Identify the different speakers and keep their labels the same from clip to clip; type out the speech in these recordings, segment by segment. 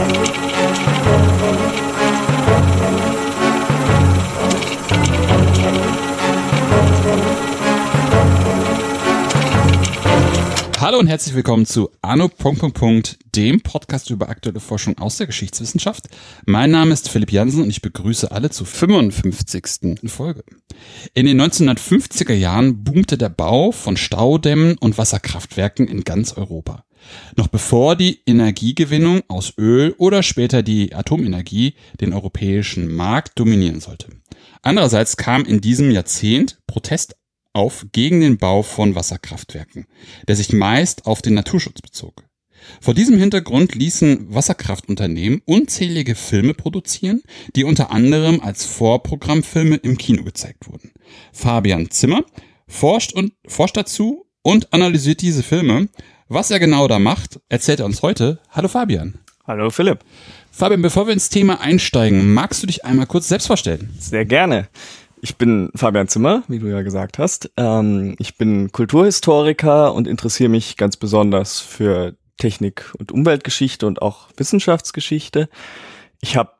Speaker 1: Thank you. Und herzlich willkommen zu Anno. dem Podcast über aktuelle Forschung aus der Geschichtswissenschaft. Mein Name ist Philipp Jansen und ich begrüße alle zur 55. Folge. In den 1950er Jahren boomte der Bau von Staudämmen und Wasserkraftwerken in ganz Europa. Noch bevor die Energiegewinnung aus Öl oder später die Atomenergie den europäischen Markt dominieren sollte. Andererseits kam in diesem Jahrzehnt Protest auf gegen den Bau von Wasserkraftwerken, der sich meist auf den Naturschutz bezog. Vor diesem Hintergrund ließen Wasserkraftunternehmen unzählige Filme produzieren, die unter anderem als Vorprogrammfilme im Kino gezeigt wurden. Fabian Zimmer forscht und forscht dazu und analysiert diese Filme. Was er genau da macht, erzählt er uns heute. Hallo Fabian.
Speaker 2: Hallo Philipp.
Speaker 1: Fabian, bevor wir ins Thema einsteigen, magst du dich einmal kurz selbst vorstellen?
Speaker 2: Sehr gerne. Ich bin Fabian Zimmer, wie du ja gesagt hast. Ähm, ich bin Kulturhistoriker und interessiere mich ganz besonders für Technik- und Umweltgeschichte und auch Wissenschaftsgeschichte. Ich habe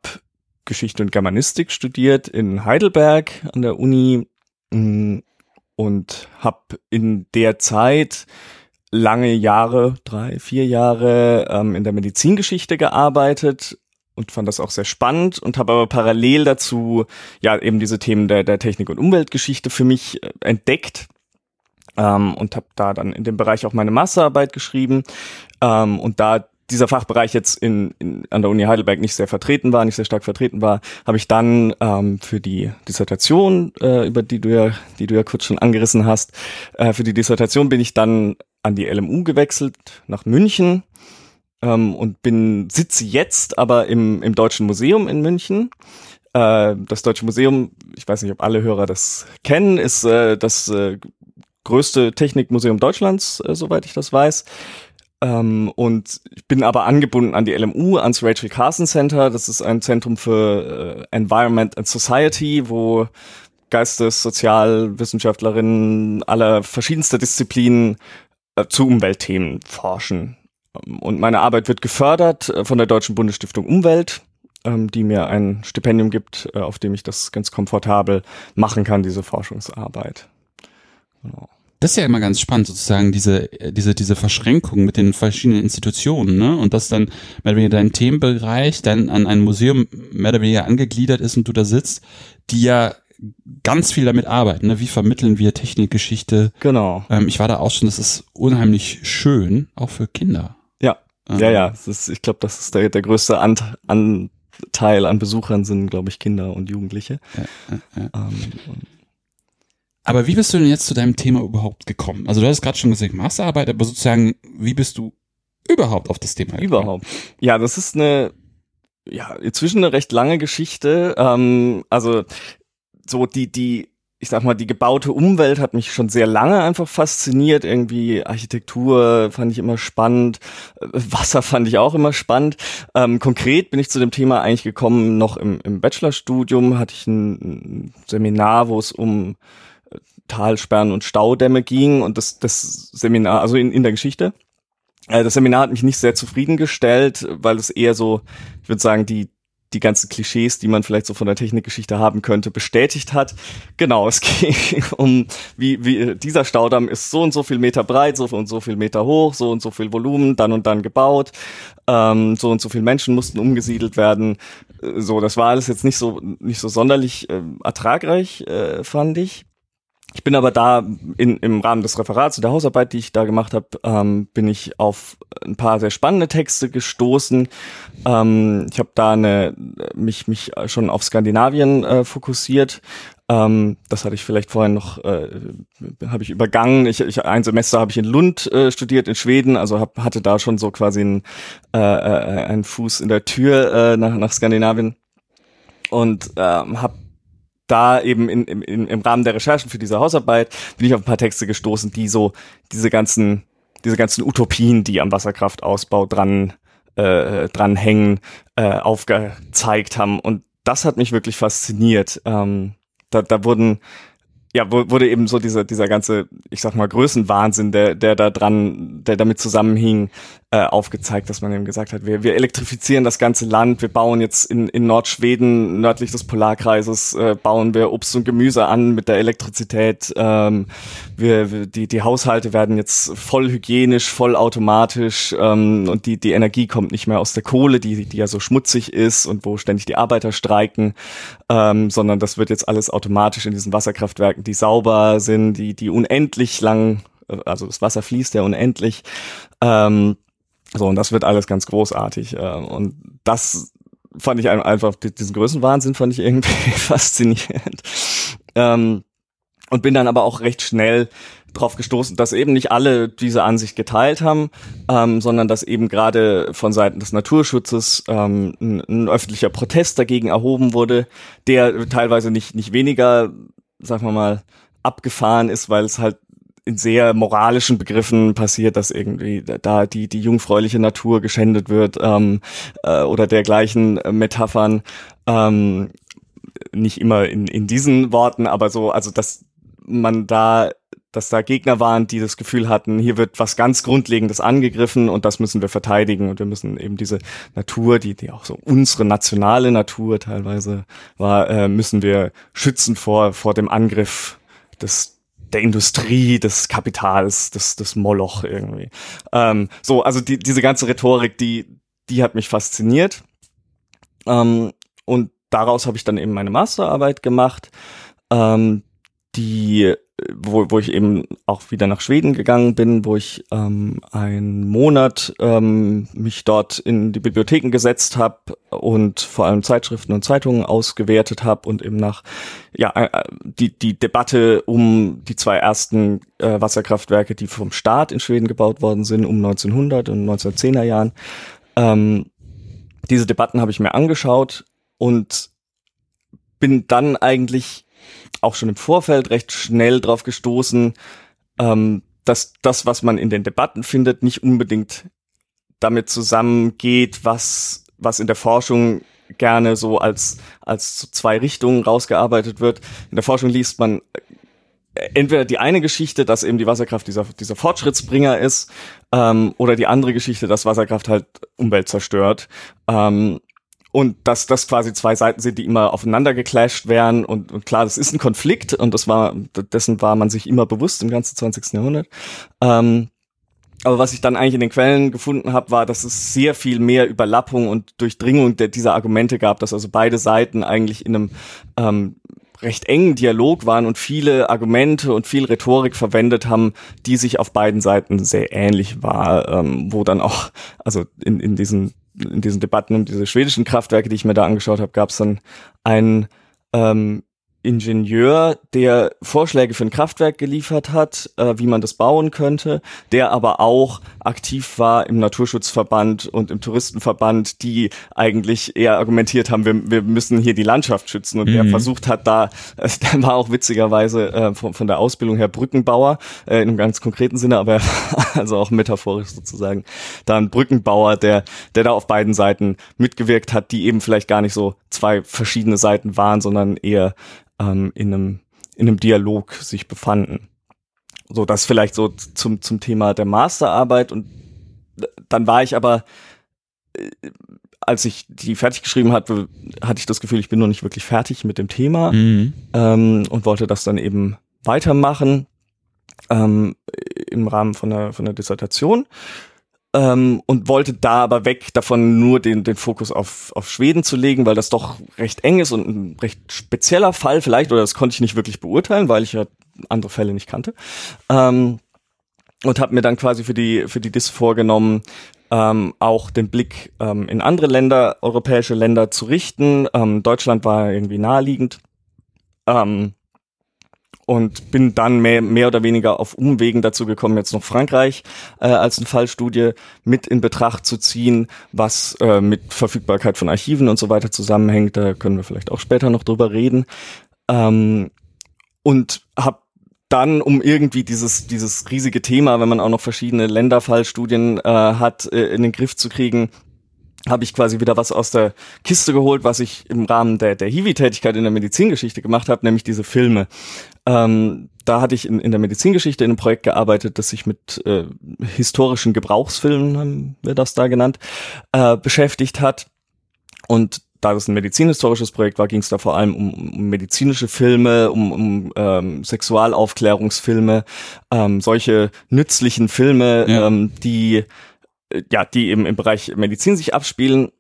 Speaker 2: Geschichte und Germanistik studiert in Heidelberg an der Uni mm, und habe in der Zeit lange Jahre, drei, vier Jahre ähm, in der Medizingeschichte gearbeitet und fand das auch sehr spannend und habe aber parallel dazu ja eben diese Themen der, der Technik- und Umweltgeschichte für mich äh, entdeckt ähm, und habe da dann in dem Bereich auch meine Masterarbeit geschrieben ähm, und da dieser Fachbereich jetzt in, in, an der Uni Heidelberg nicht sehr vertreten war, nicht sehr stark vertreten war, habe ich dann ähm, für die Dissertation, äh, über die du ja, die du ja kurz schon angerissen hast, äh, für die Dissertation bin ich dann an die LMU gewechselt nach München ähm, und bin sitze jetzt aber im, im Deutschen Museum in München. Äh, das Deutsche Museum, ich weiß nicht, ob alle Hörer das kennen, ist äh, das äh, größte Technikmuseum Deutschlands, äh, soweit ich das weiß. Ähm, und ich bin aber angebunden an die LMU, ans Rachel Carson Center. Das ist ein Zentrum für äh, Environment and Society, wo Geistes-, Sozialwissenschaftlerinnen aller verschiedenster Disziplinen äh, zu Umweltthemen forschen. Und meine Arbeit wird gefördert äh, von der Deutschen Bundesstiftung Umwelt, ähm, die mir ein Stipendium gibt, äh, auf dem ich das ganz komfortabel machen kann, diese Forschungsarbeit.
Speaker 1: Genau. Das ist ja immer ganz spannend, sozusagen, diese, diese, diese Verschränkung mit den verschiedenen Institutionen, ne? Und dass dann mehr oder weniger dein Themenbereich dann an ein Museum mehr oder weniger angegliedert ist und du da sitzt, die ja ganz viel damit arbeiten. Ne? Wie vermitteln wir Technikgeschichte?
Speaker 2: Genau.
Speaker 1: Ähm, ich war da auch schon, das ist unheimlich schön, auch für Kinder.
Speaker 2: Ja, ja, es ist, ich glaube, das ist der, der größte Ant Anteil an Besuchern sind, glaube ich, Kinder und Jugendliche. Ja, ja, ja. Ähm,
Speaker 1: aber wie bist du denn jetzt zu deinem Thema überhaupt gekommen? Also du hast gerade schon gesagt, Masterarbeit, aber sozusagen, wie bist du überhaupt auf das Thema
Speaker 2: gekommen? Überhaupt. Ja, das ist eine, ja, inzwischen eine recht lange Geschichte. Ähm, also so die, die ich sag mal, die gebaute Umwelt hat mich schon sehr lange einfach fasziniert. Irgendwie Architektur fand ich immer spannend, Wasser fand ich auch immer spannend. Ähm, konkret bin ich zu dem Thema eigentlich gekommen, noch im, im Bachelorstudium hatte ich ein, ein Seminar, wo es um äh, Talsperren und Staudämme ging und das, das Seminar, also in, in der Geschichte. Äh, das Seminar hat mich nicht sehr zufriedengestellt, weil es eher so, ich würde sagen, die die ganzen Klischees, die man vielleicht so von der Technikgeschichte haben könnte, bestätigt hat. Genau, es ging um, wie, wie dieser Staudamm ist so und so viel Meter breit, so und so viel Meter hoch, so und so viel Volumen, dann und dann gebaut, ähm, so und so viele Menschen mussten umgesiedelt werden. Äh, so, das war alles jetzt nicht so nicht so sonderlich äh, ertragreich, äh, fand ich. Ich bin aber da in, im Rahmen des Referats, der Hausarbeit, die ich da gemacht habe, ähm, bin ich auf ein paar sehr spannende Texte gestoßen. Ähm, ich habe da eine, mich, mich schon auf Skandinavien äh, fokussiert. Ähm, das hatte ich vielleicht vorhin noch, äh, habe ich übergangen. Ich, ich, ein Semester habe ich in Lund äh, studiert, in Schweden, also hab, hatte da schon so quasi einen, äh, äh, einen Fuß in der Tür äh, nach, nach Skandinavien und ähm, habe da eben in, in, im Rahmen der Recherchen für diese Hausarbeit bin ich auf ein paar Texte gestoßen, die so diese ganzen, diese ganzen Utopien, die am Wasserkraftausbau dran, äh, dran hängen, äh, aufgezeigt haben. Und das hat mich wirklich fasziniert. Ähm, da, da wurden ja, wurde eben so dieser, dieser ganze, ich sag mal, Größenwahnsinn, der, der da dran, der damit zusammenhing, äh, aufgezeigt, dass man eben gesagt hat, wir, wir elektrifizieren das ganze Land, wir bauen jetzt in, in Nordschweden, nördlich des Polarkreises, äh, bauen wir Obst und Gemüse an mit der Elektrizität. Ähm, wir, die, die Haushalte werden jetzt voll hygienisch, voll automatisch ähm, und die, die Energie kommt nicht mehr aus der Kohle, die, die ja so schmutzig ist und wo ständig die Arbeiter streiken, ähm, sondern das wird jetzt alles automatisch in diesen Wasserkraftwerken, die sauber sind, die, die unendlich lang, also das Wasser fließt ja unendlich. Ähm, so, und das wird alles ganz großartig. Äh, und das fand ich einfach, diesen Größenwahnsinn fand ich irgendwie faszinierend. Ähm, und bin dann aber auch recht schnell drauf gestoßen, dass eben nicht alle diese Ansicht geteilt haben, ähm, sondern dass eben gerade von Seiten des Naturschutzes ähm, ein, ein, öffentlicher Protest dagegen erhoben wurde, der teilweise nicht, nicht weniger, sagen wir mal, abgefahren ist, weil es halt in sehr moralischen Begriffen passiert, dass irgendwie da die, die jungfräuliche Natur geschändet wird ähm, äh, oder dergleichen Metaphern. Ähm, nicht immer in, in diesen Worten, aber so, also dass man da, dass da Gegner waren, die das Gefühl hatten, hier wird was ganz Grundlegendes angegriffen und das müssen wir verteidigen und wir müssen eben diese Natur, die, die auch so unsere nationale Natur teilweise war, äh, müssen wir schützen vor, vor dem Angriff des der Industrie, des Kapitals, des, des Moloch irgendwie. Ähm, so, also die, diese ganze Rhetorik, die, die hat mich fasziniert. Ähm, und daraus habe ich dann eben meine Masterarbeit gemacht, ähm, die wo, wo ich eben auch wieder nach Schweden gegangen bin, wo ich ähm, einen Monat ähm, mich dort in die Bibliotheken gesetzt habe und vor allem Zeitschriften und Zeitungen ausgewertet habe und eben nach ja äh, die die Debatte um die zwei ersten äh, Wasserkraftwerke, die vom Staat in Schweden gebaut worden sind, um 1900 und 1910er Jahren. Ähm, diese Debatten habe ich mir angeschaut und bin dann eigentlich auch schon im Vorfeld recht schnell drauf gestoßen, ähm, dass das, was man in den Debatten findet, nicht unbedingt damit zusammengeht, was, was in der Forschung gerne so als, als zwei Richtungen rausgearbeitet wird. In der Forschung liest man äh, entweder die eine Geschichte, dass eben die Wasserkraft dieser, dieser Fortschrittsbringer ist, ähm, oder die andere Geschichte, dass Wasserkraft halt Umwelt zerstört. Ähm, und dass das quasi zwei Seiten sind, die immer aufeinander geclasht wären und, und klar, das ist ein Konflikt und das war, dessen war man sich immer bewusst im ganzen 20. Jahrhundert. Ähm, aber was ich dann eigentlich in den Quellen gefunden habe, war, dass es sehr viel mehr Überlappung und Durchdringung der, dieser Argumente gab, dass also beide Seiten eigentlich in einem ähm, recht engen Dialog waren und viele Argumente und viel Rhetorik verwendet haben, die sich auf beiden Seiten sehr ähnlich war, ähm, wo dann auch, also in, in diesen in diesen Debatten um diese schwedischen Kraftwerke, die ich mir da angeschaut habe, gab es dann einen ähm, Ingenieur, der Vorschläge für ein Kraftwerk geliefert hat, äh, wie man das bauen könnte, der aber auch aktiv war im Naturschutzverband und im Touristenverband, die eigentlich eher argumentiert haben, wir, wir müssen hier die Landschaft schützen und mhm. der versucht hat da, äh, der war auch witzigerweise äh, von, von der Ausbildung her Brückenbauer, äh, in einem ganz konkreten Sinne, aber also auch metaphorisch sozusagen, da ein Brückenbauer, der, der da auf beiden Seiten mitgewirkt hat, die eben vielleicht gar nicht so zwei verschiedene Seiten waren, sondern eher ähm, in, einem, in einem Dialog sich befanden. So, das vielleicht so zum, zum Thema der Masterarbeit und dann war ich aber, äh, als ich die fertig geschrieben hatte, hatte ich das Gefühl, ich bin noch nicht wirklich fertig mit dem Thema mhm. ähm, und wollte das dann eben weitermachen ähm, im Rahmen von der, von der Dissertation ähm, und wollte da aber weg davon nur den, den Fokus auf, auf Schweden zu legen, weil das doch recht eng ist und ein recht spezieller Fall vielleicht, oder das konnte ich nicht wirklich beurteilen, weil ich ja andere Fälle nicht kannte. Ähm, und habe mir dann quasi für die, für die DIS vorgenommen, ähm, auch den Blick ähm, in andere Länder, europäische Länder zu richten. Ähm, Deutschland war irgendwie naheliegend. Ähm, und bin dann mehr, mehr oder weniger auf Umwegen dazu gekommen, jetzt noch Frankreich äh, als eine Fallstudie mit in Betracht zu ziehen, was äh, mit Verfügbarkeit von Archiven und so weiter zusammenhängt. Da können wir vielleicht auch später noch drüber reden. Ähm, und habe dann, um irgendwie dieses, dieses riesige Thema, wenn man auch noch verschiedene Länderfallstudien äh, hat, äh, in den Griff zu kriegen, habe ich quasi wieder was aus der Kiste geholt, was ich im Rahmen der, der Hiwi-Tätigkeit in der Medizingeschichte gemacht habe, nämlich diese Filme. Ähm, da hatte ich in, in der Medizingeschichte in einem Projekt gearbeitet, das sich mit äh, historischen Gebrauchsfilmen, haben wir das da genannt, äh, beschäftigt hat. Und da das ein medizinhistorisches Projekt war, ging es da vor allem um, um medizinische Filme, um, um ähm, Sexualaufklärungsfilme, ähm, solche nützlichen Filme, ja. ähm, die ja, die eben im Bereich Medizin sich abspielen.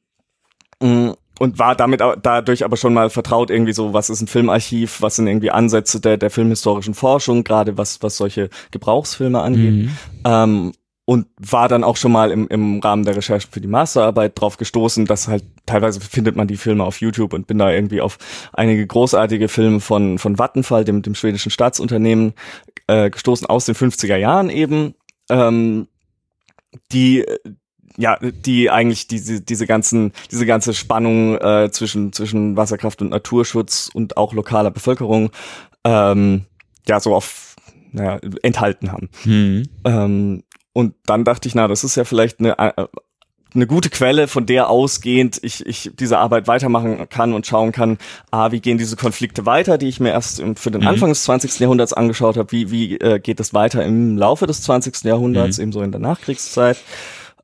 Speaker 2: Mm, und war damit dadurch aber schon mal vertraut irgendwie so, was ist ein Filmarchiv, was sind irgendwie Ansätze der, der filmhistorischen Forschung, gerade was, was solche Gebrauchsfilme angeht. Mhm. Ähm, und war dann auch schon mal im, im Rahmen der Recherche für die Masterarbeit drauf gestoßen, dass halt teilweise findet man die Filme auf YouTube und bin da irgendwie auf einige großartige Filme von, von Vattenfall, dem, dem schwedischen Staatsunternehmen, äh, gestoßen aus den 50er Jahren eben. Ähm, die ja, die eigentlich diese diese ganzen diese ganze Spannung äh, zwischen zwischen Wasserkraft und Naturschutz und auch lokaler Bevölkerung ähm, ja so auf naja, enthalten haben. Hm. Ähm, und dann dachte ich, na, das ist ja vielleicht eine äh, eine gute Quelle, von der ausgehend ich, ich diese Arbeit weitermachen kann und schauen kann, ah, wie gehen diese Konflikte weiter, die ich mir erst für den mhm. Anfang des 20. Jahrhunderts angeschaut habe, wie, wie äh, geht es weiter im Laufe des 20. Jahrhunderts, mhm. ebenso in der Nachkriegszeit.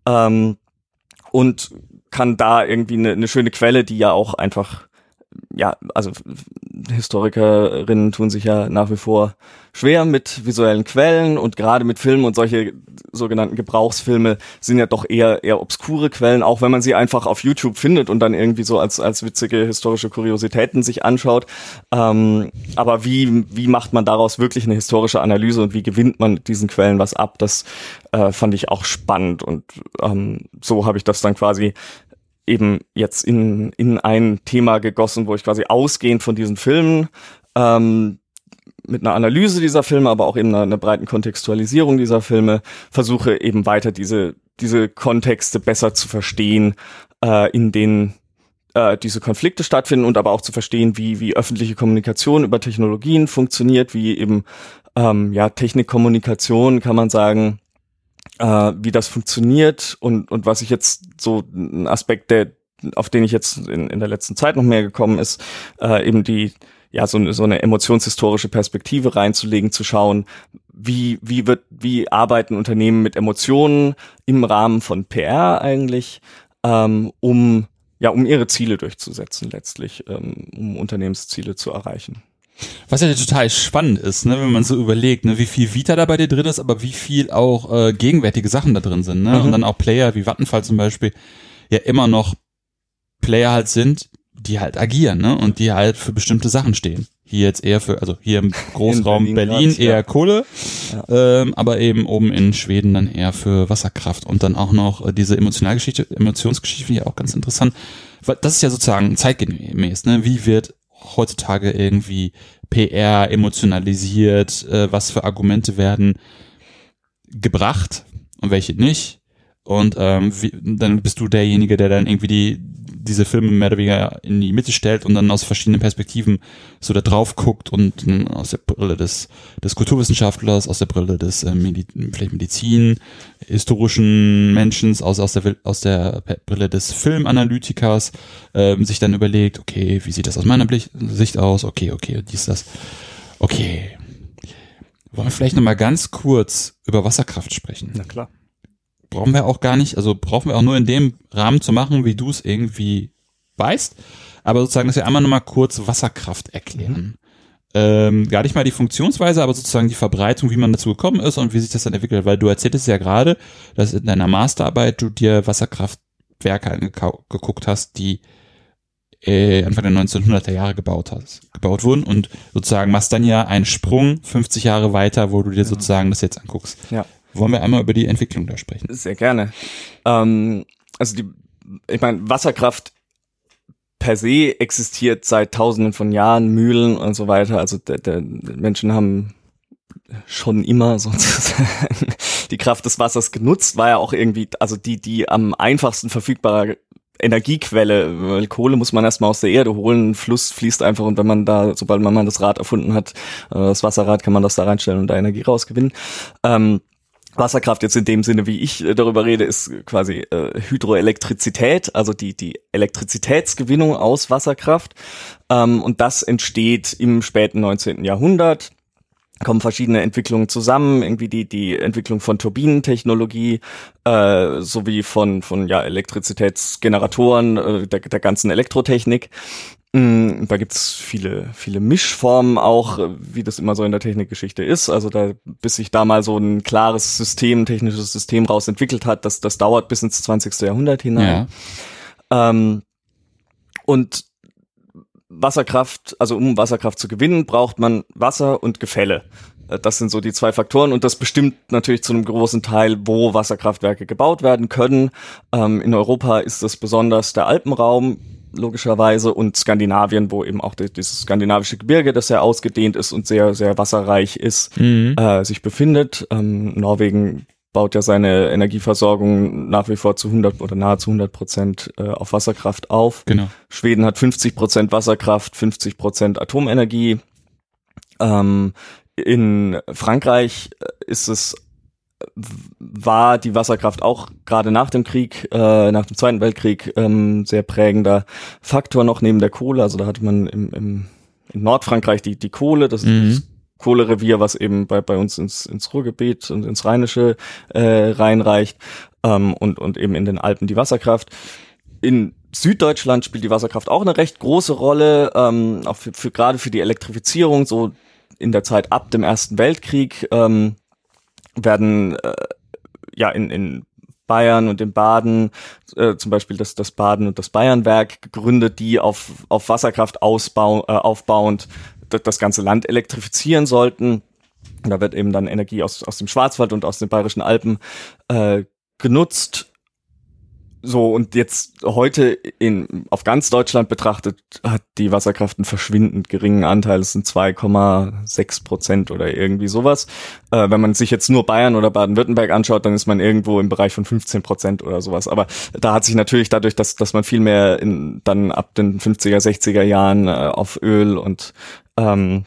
Speaker 2: Ähm, und kann da irgendwie eine, eine schöne Quelle, die ja auch einfach ja, also Historikerinnen tun sich ja nach wie vor schwer mit visuellen Quellen und gerade mit Filmen und solche sogenannten Gebrauchsfilme sind ja doch eher eher obskure Quellen, auch wenn man sie einfach auf YouTube findet und dann irgendwie so als als witzige historische Kuriositäten sich anschaut. Ähm, aber wie wie macht man daraus wirklich eine historische Analyse und wie gewinnt man diesen Quellen was ab? Das äh, fand ich auch spannend und ähm, so habe ich das dann quasi eben jetzt in, in ein Thema gegossen, wo ich quasi ausgehend von diesen Filmen ähm, mit einer Analyse dieser Filme, aber auch eben einer, einer breiten Kontextualisierung dieser Filme versuche eben weiter diese, diese Kontexte besser zu verstehen, äh, in denen äh, diese Konflikte stattfinden und aber auch zu verstehen, wie, wie öffentliche Kommunikation über Technologien funktioniert, wie eben ähm, ja Technikkommunikation kann man sagen, äh, wie das funktioniert und, und was ich jetzt so ein Aspekt, der, auf den ich jetzt in, in der letzten Zeit noch mehr gekommen ist, äh, eben die, ja, so, so eine emotionshistorische Perspektive reinzulegen, zu schauen, wie, wie wird, wie arbeiten Unternehmen mit Emotionen im Rahmen von PR eigentlich, ähm, um, ja, um ihre Ziele durchzusetzen letztlich, ähm, um Unternehmensziele zu erreichen.
Speaker 1: Was ja total spannend ist, ne, wenn man so überlegt, ne, wie viel Vita da bei dir drin ist, aber wie viel auch äh, gegenwärtige Sachen da drin sind. Ne? Mhm. Und dann auch Player wie Vattenfall zum Beispiel ja immer noch Player halt sind, die halt agieren ne? und die halt für bestimmte Sachen stehen. Hier jetzt eher für, also hier im Großraum Berlin, Berlin eher ja. Kohle, ja. Ähm, aber eben oben in Schweden dann eher für Wasserkraft und dann auch noch äh, diese Emotionalgeschichte, Emotionsgeschichte finde ich auch ganz interessant. Das ist ja sozusagen zeitgemäß, ne? Wie wird heutzutage irgendwie PR emotionalisiert, äh, was für Argumente werden gebracht und welche nicht. Und ähm, wie, dann bist du derjenige, der dann irgendwie die diese Filme mehr oder weniger in die Mitte stellt und dann aus verschiedenen Perspektiven so da drauf guckt und aus der Brille des, des Kulturwissenschaftlers, aus der Brille des äh, Medi vielleicht Medizin, historischen Menschen, aus, aus, der, aus der Brille des Filmanalytikers äh, sich dann überlegt, okay, wie sieht das aus meiner Sicht aus? Okay, okay, dies, das. Okay. Wollen wir vielleicht nochmal ganz kurz über Wasserkraft sprechen?
Speaker 2: Na klar
Speaker 1: brauchen wir auch gar nicht, also brauchen wir auch nur in dem Rahmen zu machen, wie du es irgendwie weißt. Aber sozusagen, dass wir einmal nochmal kurz Wasserkraft erklären. Mhm. Ähm, gar nicht mal die Funktionsweise, aber sozusagen die Verbreitung, wie man dazu gekommen ist und wie sich das dann entwickelt. Weil du erzähltest ja gerade, dass in deiner Masterarbeit du dir Wasserkraftwerke angeguckt hast, die äh, Anfang der 1900er Jahre gebaut hast, gebaut wurden und sozusagen machst dann ja einen Sprung 50 Jahre weiter, wo du dir sozusagen das jetzt anguckst. Ja. Wollen wir einmal über die Entwicklung da sprechen?
Speaker 2: Sehr gerne. Ähm, also die, ich meine, Wasserkraft per se existiert seit Tausenden von Jahren, Mühlen und so weiter. Also der, der Menschen haben schon immer sozusagen die Kraft des Wassers genutzt, war ja auch irgendwie, also die, die am einfachsten verfügbare Energiequelle, weil Kohle muss man erstmal aus der Erde holen, Fluss fließt einfach und wenn man da, sobald man mal das Rad erfunden hat, äh, das Wasserrad, kann man das da reinstellen und da Energie rausgewinnen. Ähm, Wasserkraft jetzt in dem Sinne, wie ich äh, darüber rede, ist quasi äh, Hydroelektrizität, also die, die Elektrizitätsgewinnung aus Wasserkraft. Ähm, und das entsteht im späten 19. Jahrhundert kommen verschiedene Entwicklungen zusammen, irgendwie die die Entwicklung von Turbinentechnologie äh, sowie von von ja Elektrizitätsgeneratoren äh, der, der ganzen Elektrotechnik da gibt's viele, viele Mischformen auch, wie das immer so in der Technikgeschichte ist. Also da, bis sich da mal so ein klares System, technisches System raus entwickelt hat, das, das dauert bis ins 20. Jahrhundert hinein. Ja. Ähm, und Wasserkraft, also um Wasserkraft zu gewinnen, braucht man Wasser und Gefälle. Äh, das sind so die zwei Faktoren und das bestimmt natürlich zu einem großen Teil, wo Wasserkraftwerke gebaut werden können. Ähm, in Europa ist das besonders der Alpenraum logischerweise und Skandinavien, wo eben auch dieses skandinavische Gebirge, das sehr ausgedehnt ist und sehr, sehr wasserreich ist, mhm. äh, sich befindet. Ähm, Norwegen baut ja seine Energieversorgung nach wie vor zu 100 oder nahezu 100 Prozent äh, auf Wasserkraft auf.
Speaker 1: Genau.
Speaker 2: Schweden hat 50 Prozent Wasserkraft, 50 Prozent Atomenergie. Ähm, in Frankreich äh, ist es war die Wasserkraft auch gerade nach dem Krieg, äh, nach dem Zweiten Weltkrieg, ähm, sehr prägender Faktor noch neben der Kohle. Also da hatte man im, im in Nordfrankreich die, die Kohle, das mhm. ist das Kohlerevier, was eben bei, bei uns ins, ins Ruhrgebiet und ins Rheinische äh, reinreicht ähm, und, und eben in den Alpen die Wasserkraft. In Süddeutschland spielt die Wasserkraft auch eine recht große Rolle, ähm, auch für, für gerade für die Elektrifizierung, so in der Zeit ab dem Ersten Weltkrieg. Ähm, werden äh, ja in, in Bayern und in Baden, äh, zum Beispiel das, das Baden und das Bayernwerk gegründet, die auf, auf Wasserkraft ausbau, äh, aufbauend das, ganze Land elektrifizieren sollten. Und da wird eben dann Energie aus, aus dem Schwarzwald und aus den bayerischen Alpen äh, genutzt so, und jetzt heute in, auf ganz Deutschland betrachtet hat die Wasserkraft einen verschwindend geringen Anteil. Es sind 2,6 Prozent oder irgendwie sowas. Äh, wenn man sich jetzt nur Bayern oder Baden-Württemberg anschaut, dann ist man irgendwo im Bereich von 15 Prozent oder sowas. Aber da hat sich natürlich dadurch, dass, dass man viel mehr in, dann ab den 50er, 60er Jahren äh, auf Öl und ähm,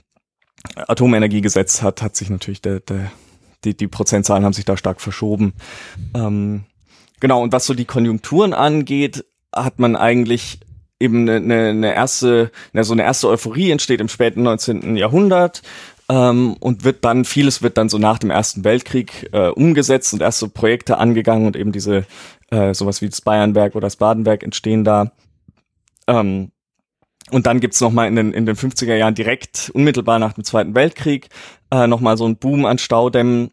Speaker 2: Atomenergie gesetzt hat, hat sich natürlich der, der, die, die Prozentzahlen haben sich da stark verschoben. Ähm, Genau, und was so die Konjunkturen angeht, hat man eigentlich eben eine, eine erste, eine, so eine erste Euphorie entsteht im späten 19. Jahrhundert ähm, und wird dann, vieles wird dann so nach dem Ersten Weltkrieg äh, umgesetzt und erst so Projekte angegangen und eben diese, äh, sowas wie das Bayernwerk oder das Badenwerk entstehen da. Ähm, und dann gibt's noch mal in den, in den 50er Jahren direkt, unmittelbar nach dem Zweiten Weltkrieg, äh, noch mal so ein Boom an Staudämmen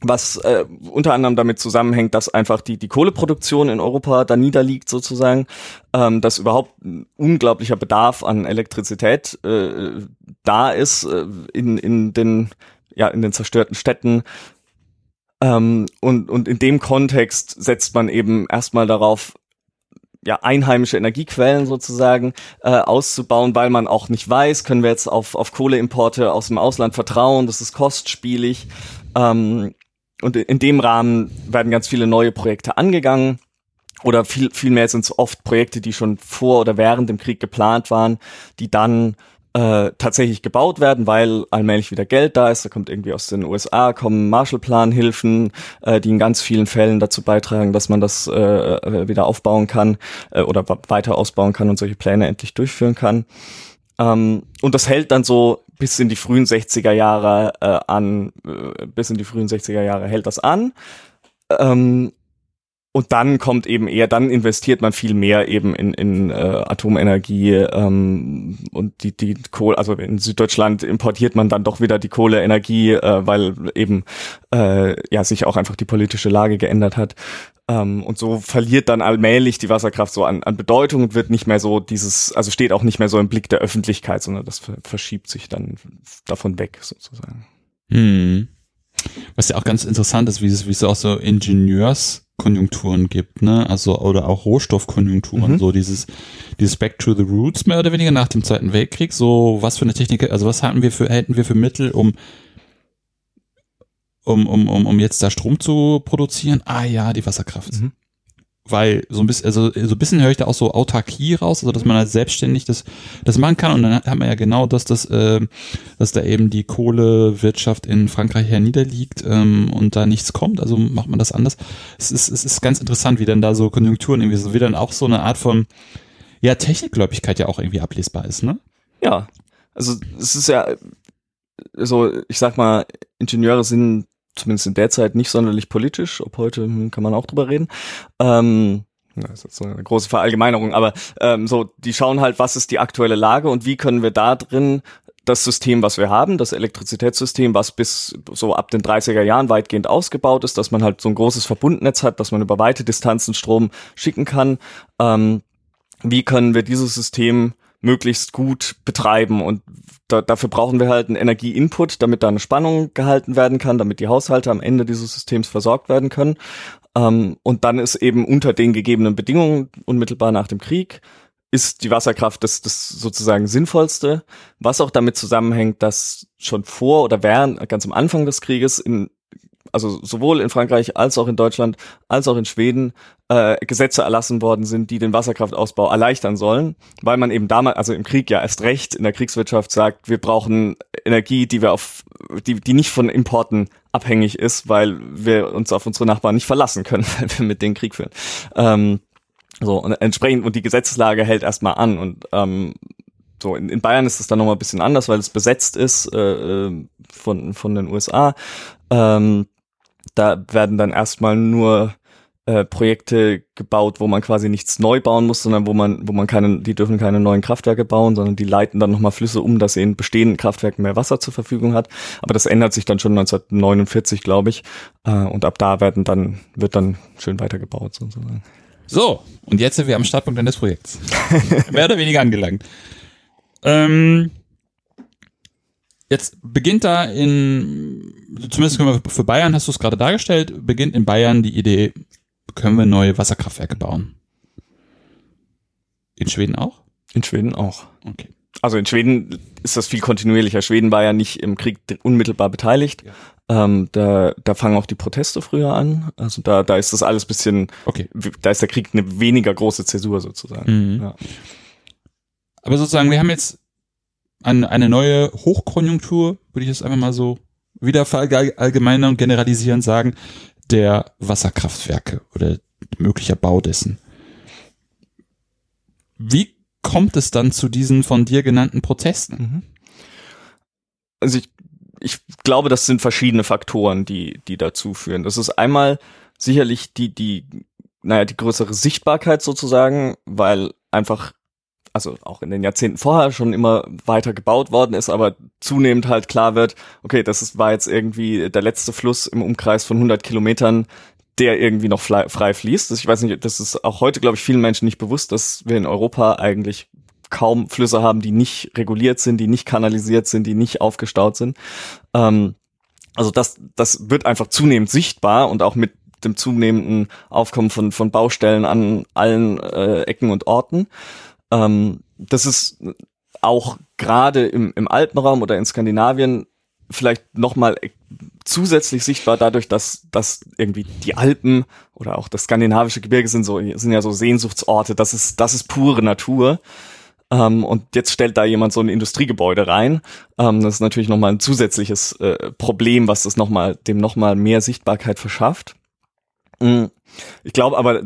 Speaker 2: was äh, unter anderem damit zusammenhängt, dass einfach die, die Kohleproduktion in Europa da niederliegt sozusagen, ähm, dass überhaupt ein unglaublicher Bedarf an Elektrizität äh, da ist äh, in, in, den, ja, in den zerstörten Städten. Ähm, und, und in dem Kontext setzt man eben erstmal darauf, ja, einheimische Energiequellen sozusagen äh, auszubauen, weil man auch nicht weiß, können wir jetzt auf, auf Kohleimporte aus dem Ausland vertrauen, das ist kostspielig. Ähm, und in dem Rahmen werden ganz viele neue Projekte angegangen. Oder viel, viel mehr sind es oft Projekte, die schon vor oder während dem Krieg geplant waren, die dann äh, tatsächlich gebaut werden, weil allmählich wieder Geld da ist. Da kommt irgendwie aus den USA, kommen Marshallplan-Hilfen, äh, die in ganz vielen Fällen dazu beitragen, dass man das äh, wieder aufbauen kann äh, oder weiter ausbauen kann und solche Pläne endlich durchführen kann. Ähm, und das hält dann so bis in die frühen 60er Jahre äh, an, äh, bis in die frühen 60er Jahre hält das an. Ähm, und dann kommt eben eher, dann investiert man viel mehr eben in, in äh, Atomenergie ähm, und die, die Kohle, also in Süddeutschland importiert man dann doch wieder die Kohleenergie, äh, weil eben äh, ja sich auch einfach die politische Lage geändert hat. Ähm, und so verliert dann allmählich die Wasserkraft so an, an Bedeutung und wird nicht mehr so dieses, also steht auch nicht mehr so im Blick der Öffentlichkeit, sondern das verschiebt sich dann davon weg sozusagen.
Speaker 1: Hm. Was ja auch ganz interessant ist, wie es, wie es auch so Ingenieurskonjunkturen gibt, ne? Also, oder auch Rohstoffkonjunkturen, mhm. so dieses, dieses Back to the Roots mehr oder weniger nach dem Zweiten Weltkrieg, so was für eine Technik, also was hatten wir für, hätten wir für Mittel, um um, um, um, um jetzt da Strom zu produzieren? Ah ja, die Wasserkraft. Mhm. Weil so ein bisschen, also so ein bisschen höre ich da auch so Autarkie raus, also dass man halt selbstständig das, das machen kann und dann hat man ja genau das, dass, äh, dass da eben die Kohlewirtschaft in Frankreich herniederliegt ähm, und da nichts kommt, also macht man das anders. Es ist, es ist ganz interessant, wie dann da so Konjunkturen irgendwie so, wie dann auch so eine Art von, ja, Technikgläubigkeit ja auch irgendwie ablesbar ist, ne?
Speaker 2: Ja, also es ist ja so, ich sag mal, Ingenieure sind zumindest in der Zeit nicht sonderlich politisch, ob heute hm, kann man auch drüber reden. Ähm, das ist jetzt so eine große Verallgemeinerung, aber ähm, so, die schauen halt, was ist die aktuelle Lage und wie können wir da drin das System, was wir haben, das Elektrizitätssystem, was bis so ab den 30er Jahren weitgehend ausgebaut ist, dass man halt so ein großes Verbundnetz hat, dass man über weite Distanzen Strom schicken kann. Ähm, wie können wir dieses System möglichst gut betreiben und da, dafür brauchen wir halt einen Energieinput, damit da eine Spannung gehalten werden kann, damit die Haushalte am Ende dieses Systems versorgt werden können. Ähm, und dann ist eben unter den gegebenen Bedingungen unmittelbar nach dem Krieg ist die Wasserkraft das, das sozusagen sinnvollste, was auch damit zusammenhängt, dass schon vor oder während, ganz am Anfang des Krieges in also sowohl in Frankreich als auch in Deutschland als auch in Schweden äh, Gesetze erlassen worden sind, die den Wasserkraftausbau erleichtern sollen, weil man eben damals, also im Krieg ja erst recht in der Kriegswirtschaft sagt, wir brauchen Energie, die wir auf, die, die nicht von Importen abhängig ist, weil wir uns auf unsere Nachbarn nicht verlassen können, weil wir mit denen Krieg führen. Ähm, so, und entsprechend, und die Gesetzeslage hält erstmal an und ähm, so, in, in Bayern ist es dann nochmal ein bisschen anders, weil es besetzt ist äh, äh von, von den USA. Ähm, da werden dann erstmal nur äh, Projekte gebaut, wo man quasi nichts neu bauen muss, sondern wo man, wo man keine, die dürfen keine neuen Kraftwerke bauen, sondern die leiten dann nochmal Flüsse um, dass sie in bestehenden Kraftwerken mehr Wasser zur Verfügung hat. Aber das ändert sich dann schon 1949, glaube ich. Äh, und ab da werden dann, wird dann schön weitergebaut, sozusagen.
Speaker 1: So, und jetzt sind wir am Startpunkt eines Projekts. Mehr oder weniger angelangt. Ähm, Jetzt beginnt da in, zumindest können wir für Bayern, hast du es gerade dargestellt, beginnt in Bayern die Idee, können wir neue Wasserkraftwerke bauen. In Schweden auch?
Speaker 2: In Schweden auch.
Speaker 1: Okay.
Speaker 2: Also in Schweden ist das viel kontinuierlicher. Schweden war ja nicht im Krieg unmittelbar beteiligt. Ja. Ähm, da, da fangen auch die Proteste früher an. Also da, da ist das alles bisschen,
Speaker 1: okay.
Speaker 2: da ist der Krieg eine weniger große Zäsur sozusagen.
Speaker 1: Mhm. Ja. Aber sozusagen, wir haben jetzt eine, eine neue Hochkonjunktur, würde ich jetzt einfach mal so wieder verallgemeinern und generalisieren sagen, der Wasserkraftwerke oder möglicher Bau dessen. Wie kommt es dann zu diesen von dir genannten Protesten? Mhm.
Speaker 2: Also ich, ich glaube, das sind verschiedene Faktoren, die, die dazu führen. Das ist einmal sicherlich die, die, naja, die größere Sichtbarkeit sozusagen, weil einfach also auch in den Jahrzehnten vorher schon immer weiter gebaut worden ist, aber zunehmend halt klar wird, okay, das ist, war jetzt irgendwie der letzte Fluss im Umkreis von 100 Kilometern, der irgendwie noch frei fließt. Ich weiß nicht, das ist auch heute, glaube ich, vielen Menschen nicht bewusst, dass wir in Europa eigentlich kaum Flüsse haben, die nicht reguliert sind, die nicht kanalisiert sind, die nicht aufgestaut sind. Ähm, also das, das wird einfach zunehmend sichtbar und auch mit dem zunehmenden Aufkommen von, von Baustellen an allen äh, Ecken und Orten. Ähm, das ist auch gerade im, im Alpenraum oder in Skandinavien vielleicht nochmal zusätzlich sichtbar dadurch, dass, dass irgendwie die Alpen oder auch das skandinavische Gebirge sind so, sind ja so Sehnsuchtsorte. Das ist, das ist pure Natur. Ähm, und jetzt stellt da jemand so ein Industriegebäude rein. Ähm, das ist natürlich nochmal ein zusätzliches äh, Problem, was das nochmal, dem nochmal mehr Sichtbarkeit verschafft. Mhm. Ich glaube aber,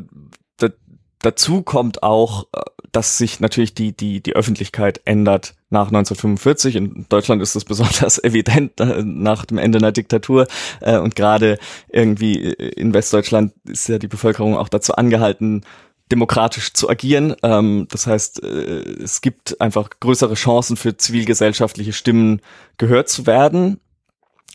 Speaker 2: dazu kommt auch, äh, dass sich natürlich die, die, die Öffentlichkeit ändert nach 1945. In Deutschland ist das besonders evident äh, nach dem Ende der Diktatur. Äh, und gerade irgendwie in Westdeutschland ist ja die Bevölkerung auch dazu angehalten, demokratisch zu agieren. Ähm, das heißt, es gibt einfach größere Chancen für zivilgesellschaftliche Stimmen gehört zu werden.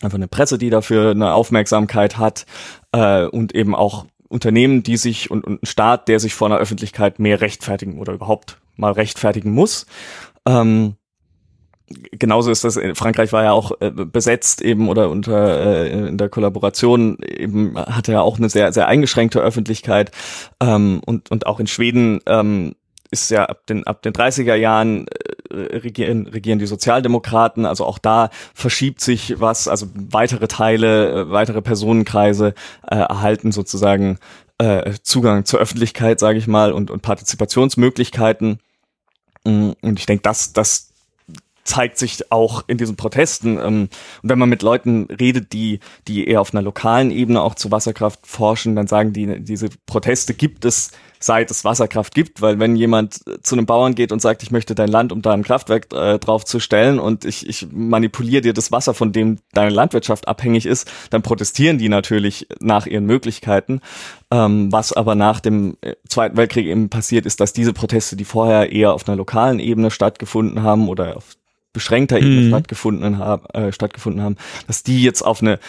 Speaker 2: Einfach eine Presse, die dafür eine Aufmerksamkeit hat und eben auch Unternehmen, die sich und, und ein Staat, der sich vor einer Öffentlichkeit mehr rechtfertigen oder überhaupt mal rechtfertigen muss. Ähm, genauso ist das, Frankreich war ja auch äh, besetzt eben oder unter äh, in der Kollaboration eben hatte ja auch eine sehr, sehr eingeschränkte Öffentlichkeit ähm, und, und auch in Schweden ähm, ist ja ab den, ab den 30er Jahren äh, regieren, regieren die Sozialdemokraten, also auch da verschiebt sich was, also weitere Teile, äh, weitere Personenkreise äh, erhalten sozusagen äh, Zugang zur Öffentlichkeit, sage ich mal, und, und Partizipationsmöglichkeiten. Mm, und ich denke, das, das zeigt sich auch in diesen Protesten. Ähm, und wenn man mit Leuten redet, die, die eher auf einer lokalen Ebene auch zu Wasserkraft forschen, dann sagen die, diese Proteste gibt es seit es Wasserkraft gibt, weil wenn jemand zu einem Bauern geht und sagt, ich möchte dein Land, um da ein Kraftwerk äh, drauf zu stellen und ich, ich manipuliere dir das Wasser, von dem deine Landwirtschaft abhängig ist, dann protestieren die natürlich nach ihren Möglichkeiten. Ähm, was aber nach dem äh, Zweiten Weltkrieg eben passiert ist, dass diese Proteste, die vorher eher auf einer lokalen Ebene stattgefunden haben oder auf beschränkter Ebene mhm. stattgefunden, haben, äh, stattgefunden haben, dass die jetzt auf eine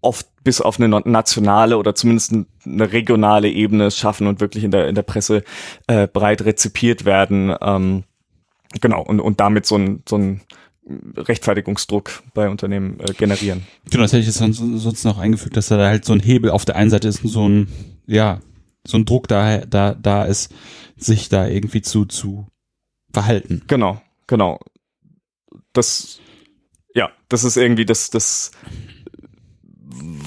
Speaker 2: oft bis auf eine nationale oder zumindest eine regionale Ebene schaffen und wirklich in der in der Presse äh, breit rezipiert werden. Ähm, genau und und damit so ein so ein Rechtfertigungsdruck bei Unternehmen äh, generieren.
Speaker 1: Genau, das hätte ich jetzt sonst, sonst noch eingefügt, dass da halt so ein Hebel auf der einen Seite ist, so ein ja so ein Druck da da da ist, sich da irgendwie zu zu verhalten.
Speaker 2: Genau, genau das, ja, das ist irgendwie das, das,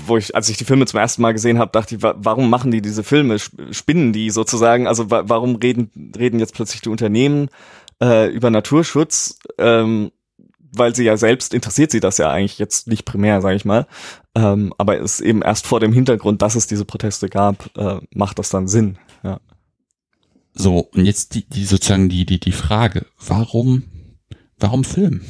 Speaker 2: wo ich, als ich die Filme zum ersten Mal gesehen habe, dachte ich, warum machen die diese Filme? Spinnen die sozusagen? Also warum reden, reden jetzt plötzlich die Unternehmen äh, über Naturschutz? Ähm, weil sie ja selbst interessiert sie das ja eigentlich jetzt nicht primär, sage ich mal. Ähm, aber es eben erst vor dem Hintergrund, dass es diese Proteste gab, äh, macht das dann Sinn. Ja.
Speaker 1: So, und jetzt die, die sozusagen die, die, die Frage, warum Warum Film?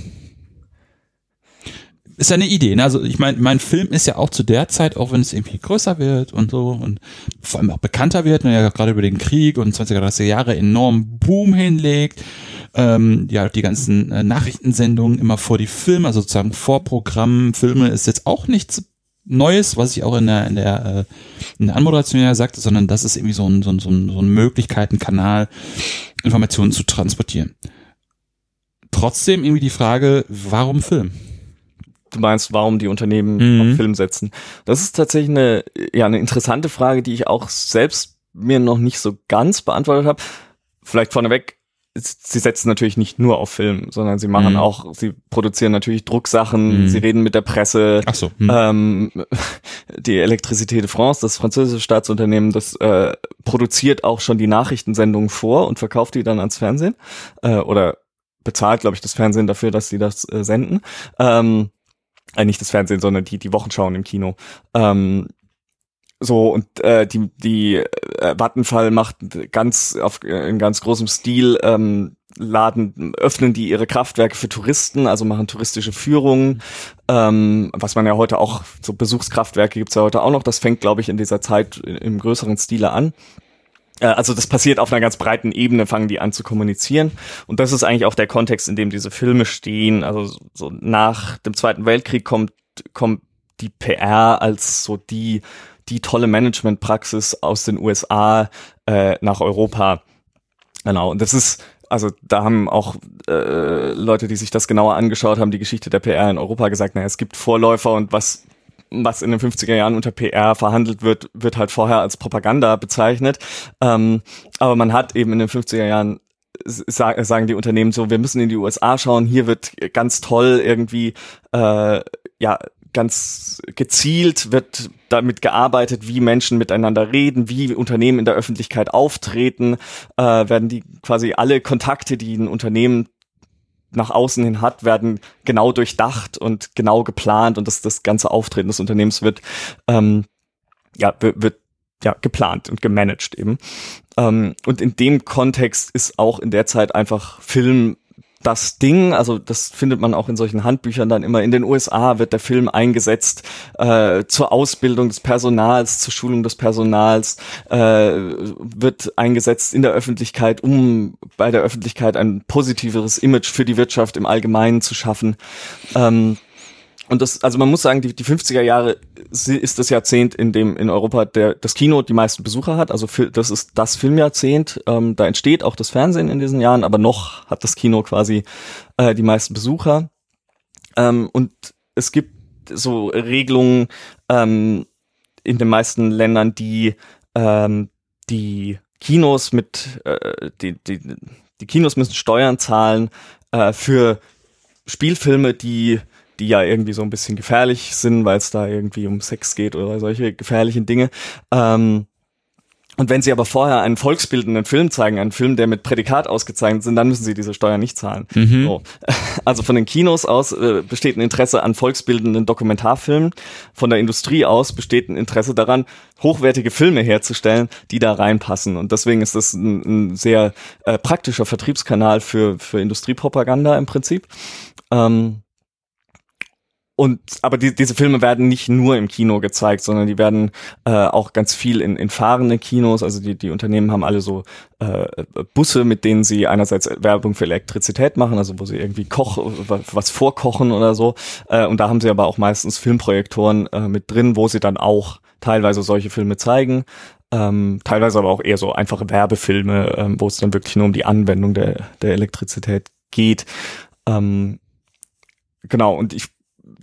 Speaker 1: Ist ja eine Idee. Ne? Also ich meine, mein Film ist ja auch zu der Zeit, auch wenn es irgendwie größer wird und so und vor allem auch bekannter wird, ne, ja gerade über den Krieg und 20er, 30er Jahre enorm Boom hinlegt, ähm, ja die ganzen äh, Nachrichtensendungen immer vor die Filme, also sozusagen Vorprogramm, Filme ist jetzt auch nichts Neues, was ich auch in der in der, äh, in der Anmoderation ja sagte, sondern das ist irgendwie so ein, so ein, so ein, so ein Möglichkeitenkanal, Informationen zu transportieren trotzdem irgendwie die Frage, warum Film?
Speaker 2: Du meinst, warum die Unternehmen mhm. auf Film setzen? Das ist tatsächlich eine, ja, eine interessante Frage, die ich auch selbst mir noch nicht so ganz beantwortet habe. Vielleicht vorneweg, sie setzen natürlich nicht nur auf Film, sondern sie machen mhm. auch, sie produzieren natürlich Drucksachen, mhm. sie reden mit der Presse.
Speaker 1: Ach so.
Speaker 2: Mhm. Ähm, die Electricité de France, das französische Staatsunternehmen, das äh, produziert auch schon die Nachrichtensendungen vor und verkauft die dann ans Fernsehen äh, oder bezahlt, glaube ich, das Fernsehen dafür, dass sie das äh, senden. Ähm, äh, nicht das Fernsehen, sondern die, die Wochenschauen im Kino. Ähm, so und äh, die die äh, Vattenfall macht ganz auf äh, in ganz großem Stil ähm, laden öffnen die ihre Kraftwerke für Touristen, also machen touristische Führungen, ähm, was man ja heute auch so Besuchskraftwerke gibt's ja heute auch noch. Das fängt glaube ich in dieser Zeit im größeren Stile an. Äh, also das passiert auf einer ganz breiten Ebene, fangen die an zu kommunizieren. Und das ist eigentlich auch der Kontext, in dem diese Filme stehen. Also so nach dem Zweiten Weltkrieg kommt, kommt die PR als so die, die tolle Managementpraxis aus den USA äh, nach Europa. Genau. Und das ist, also da haben auch äh, Leute, die sich das genauer angeschaut haben, die Geschichte der PR in Europa gesagt, naja, es gibt Vorläufer und was was in den 50er Jahren unter PR verhandelt wird, wird halt vorher als Propaganda bezeichnet. Ähm, aber man hat eben in den 50er Jahren sagen die Unternehmen so, wir müssen in die USA schauen, hier wird ganz toll irgendwie, äh, ja, ganz gezielt wird damit gearbeitet, wie Menschen miteinander reden, wie Unternehmen in der Öffentlichkeit auftreten, äh, werden die quasi alle Kontakte, die ein Unternehmen nach außen hin hat, werden genau durchdacht und genau geplant und das, das ganze Auftreten des Unternehmens wird, ähm, ja, wird, ja, geplant und gemanagt eben. Ähm, und in dem Kontext ist auch in der Zeit einfach Film das Ding, also das findet man auch in solchen Handbüchern dann immer, in den USA wird der Film eingesetzt äh, zur Ausbildung des Personals, zur Schulung des Personals, äh, wird eingesetzt in der Öffentlichkeit, um bei der Öffentlichkeit ein positiveres Image für die Wirtschaft im Allgemeinen zu schaffen. Ähm, und das, also man muss sagen, die, die 50er Jahre ist das Jahrzehnt, in dem in Europa der, das Kino die meisten Besucher hat. Also das ist das Filmjahrzehnt. Ähm, da entsteht auch das Fernsehen in diesen Jahren, aber noch hat das Kino quasi äh, die meisten Besucher. Ähm, und es gibt so Regelungen ähm, in den meisten Ländern, die ähm, die Kinos mit äh, die, die, die Kinos müssen Steuern zahlen äh, für Spielfilme, die die ja irgendwie so ein bisschen gefährlich sind, weil es da irgendwie um Sex geht oder solche gefährlichen Dinge. Ähm, Und wenn sie aber vorher einen volksbildenden Film zeigen, einen Film, der mit Prädikat ausgezeichnet sind, dann müssen sie diese Steuer nicht zahlen. Mhm. So. Also von den Kinos aus äh, besteht ein Interesse an volksbildenden Dokumentarfilmen. Von der Industrie aus besteht ein Interesse daran, hochwertige Filme herzustellen, die da reinpassen. Und deswegen ist das ein, ein sehr äh, praktischer Vertriebskanal für, für Industriepropaganda im Prinzip. Ähm, und aber die, diese Filme werden nicht nur im Kino gezeigt, sondern die werden äh, auch ganz viel in, in fahrenden Kinos. Also die, die Unternehmen haben alle so äh, Busse, mit denen sie einerseits Werbung für Elektrizität machen, also wo sie irgendwie Koch was vorkochen oder so. Äh, und da haben sie aber auch meistens Filmprojektoren äh, mit drin, wo sie dann auch teilweise solche Filme zeigen. Ähm, teilweise aber auch eher so einfache Werbefilme, ähm, wo es dann wirklich nur um die Anwendung der, der Elektrizität geht. Ähm, genau, und ich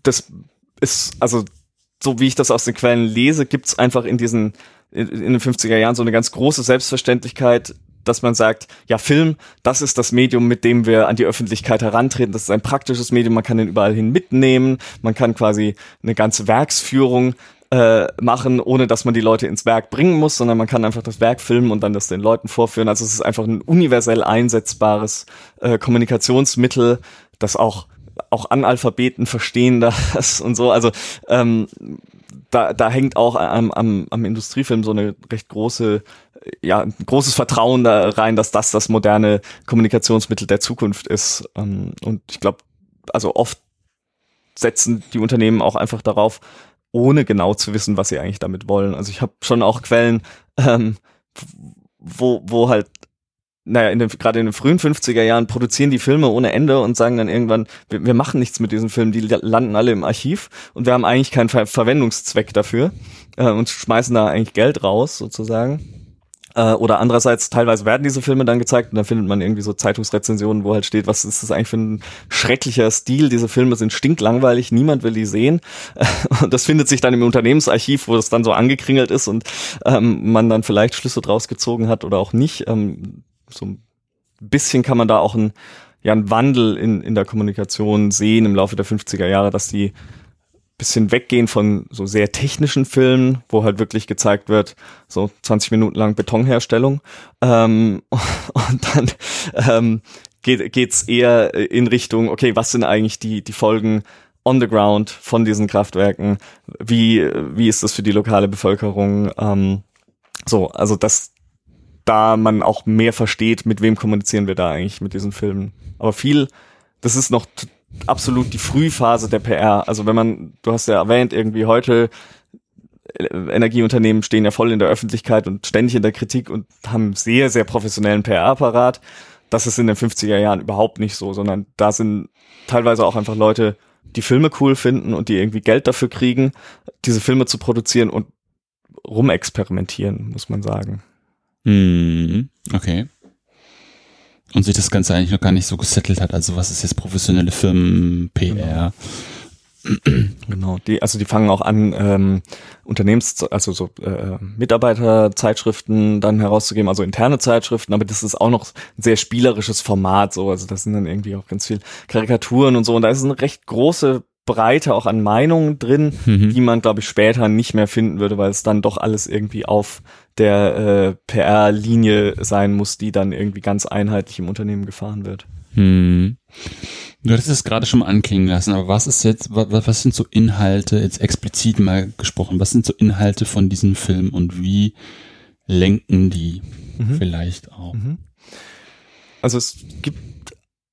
Speaker 2: das ist, also so wie ich das aus den Quellen lese, gibt's einfach in diesen, in, in den 50er Jahren so eine ganz große Selbstverständlichkeit, dass man sagt, ja, Film, das ist das Medium, mit dem wir an die Öffentlichkeit herantreten. Das ist ein praktisches Medium, man kann den überall hin mitnehmen, man kann quasi eine ganze Werksführung äh, machen, ohne dass man die Leute ins Werk bringen muss, sondern man kann einfach das Werk filmen und dann das den Leuten vorführen. Also es ist einfach ein universell einsetzbares äh, Kommunikationsmittel, das auch auch Analphabeten verstehen das und so. Also ähm, da, da hängt auch am, am, am Industriefilm so eine recht große, ja, großes Vertrauen da rein, dass das das moderne Kommunikationsmittel der Zukunft ist. Ähm, und ich glaube, also oft setzen die Unternehmen auch einfach darauf, ohne genau zu wissen, was sie eigentlich damit wollen. Also ich habe schon auch Quellen, ähm, wo, wo halt naja, in den, gerade in den frühen 50er Jahren produzieren die Filme ohne Ende und sagen dann irgendwann, wir, wir machen nichts mit diesen Filmen, die landen alle im Archiv und wir haben eigentlich keinen Ver Verwendungszweck dafür äh, und schmeißen da eigentlich Geld raus sozusagen. Äh, oder andererseits, teilweise werden diese Filme dann gezeigt und dann findet man irgendwie so Zeitungsrezensionen, wo halt steht, was ist das eigentlich für ein schrecklicher Stil, diese Filme sind stinklangweilig, niemand will die sehen. und das findet sich dann im Unternehmensarchiv, wo das dann so angekringelt ist und ähm, man dann vielleicht Schlüsse draus gezogen hat oder auch nicht. Ähm, so ein bisschen kann man da auch ein, ja, einen Wandel in, in der Kommunikation sehen im Laufe der 50er Jahre, dass die bisschen weggehen von so sehr technischen Filmen, wo halt wirklich gezeigt wird, so 20 Minuten lang Betonherstellung. Ähm, und dann ähm, geht geht's eher in Richtung, okay, was sind eigentlich die, die Folgen on the ground von diesen Kraftwerken? Wie, wie ist das für die lokale Bevölkerung? Ähm, so, also das, da man auch mehr versteht, mit wem kommunizieren wir da eigentlich mit diesen Filmen. Aber viel, das ist noch absolut die Frühphase der PR. Also wenn man, du hast ja erwähnt, irgendwie heute äh, Energieunternehmen stehen ja voll in der Öffentlichkeit und ständig in der Kritik und haben sehr, sehr professionellen PR-Apparat. Das ist in den 50er Jahren überhaupt nicht so, sondern da sind teilweise auch einfach Leute, die Filme cool finden und die irgendwie Geld dafür kriegen, diese Filme zu produzieren und rumexperimentieren, muss man sagen.
Speaker 1: Hm, okay. Und sich das Ganze eigentlich noch gar nicht so gesettelt hat. Also was ist jetzt professionelle Firmen, PR?
Speaker 2: Genau. genau, die, also die fangen auch an, ähm, Unternehmens, also so äh, Mitarbeiterzeitschriften dann herauszugeben, also interne Zeitschriften, aber das ist auch noch ein sehr spielerisches Format, so, also das sind dann irgendwie auch ganz viel Karikaturen und so, und da ist eine recht große Breite auch an Meinungen drin, mhm. die man, glaube ich, später nicht mehr finden würde, weil es dann doch alles irgendwie auf der äh, PR-Linie sein muss, die dann irgendwie ganz einheitlich im Unternehmen gefahren wird.
Speaker 1: Hm. Du hattest es gerade schon mal anklingen lassen, aber was ist jetzt, was, was sind so Inhalte, jetzt explizit mal gesprochen, was sind so Inhalte von diesem Film und wie lenken die mhm. vielleicht auch? Mhm.
Speaker 2: Also es gibt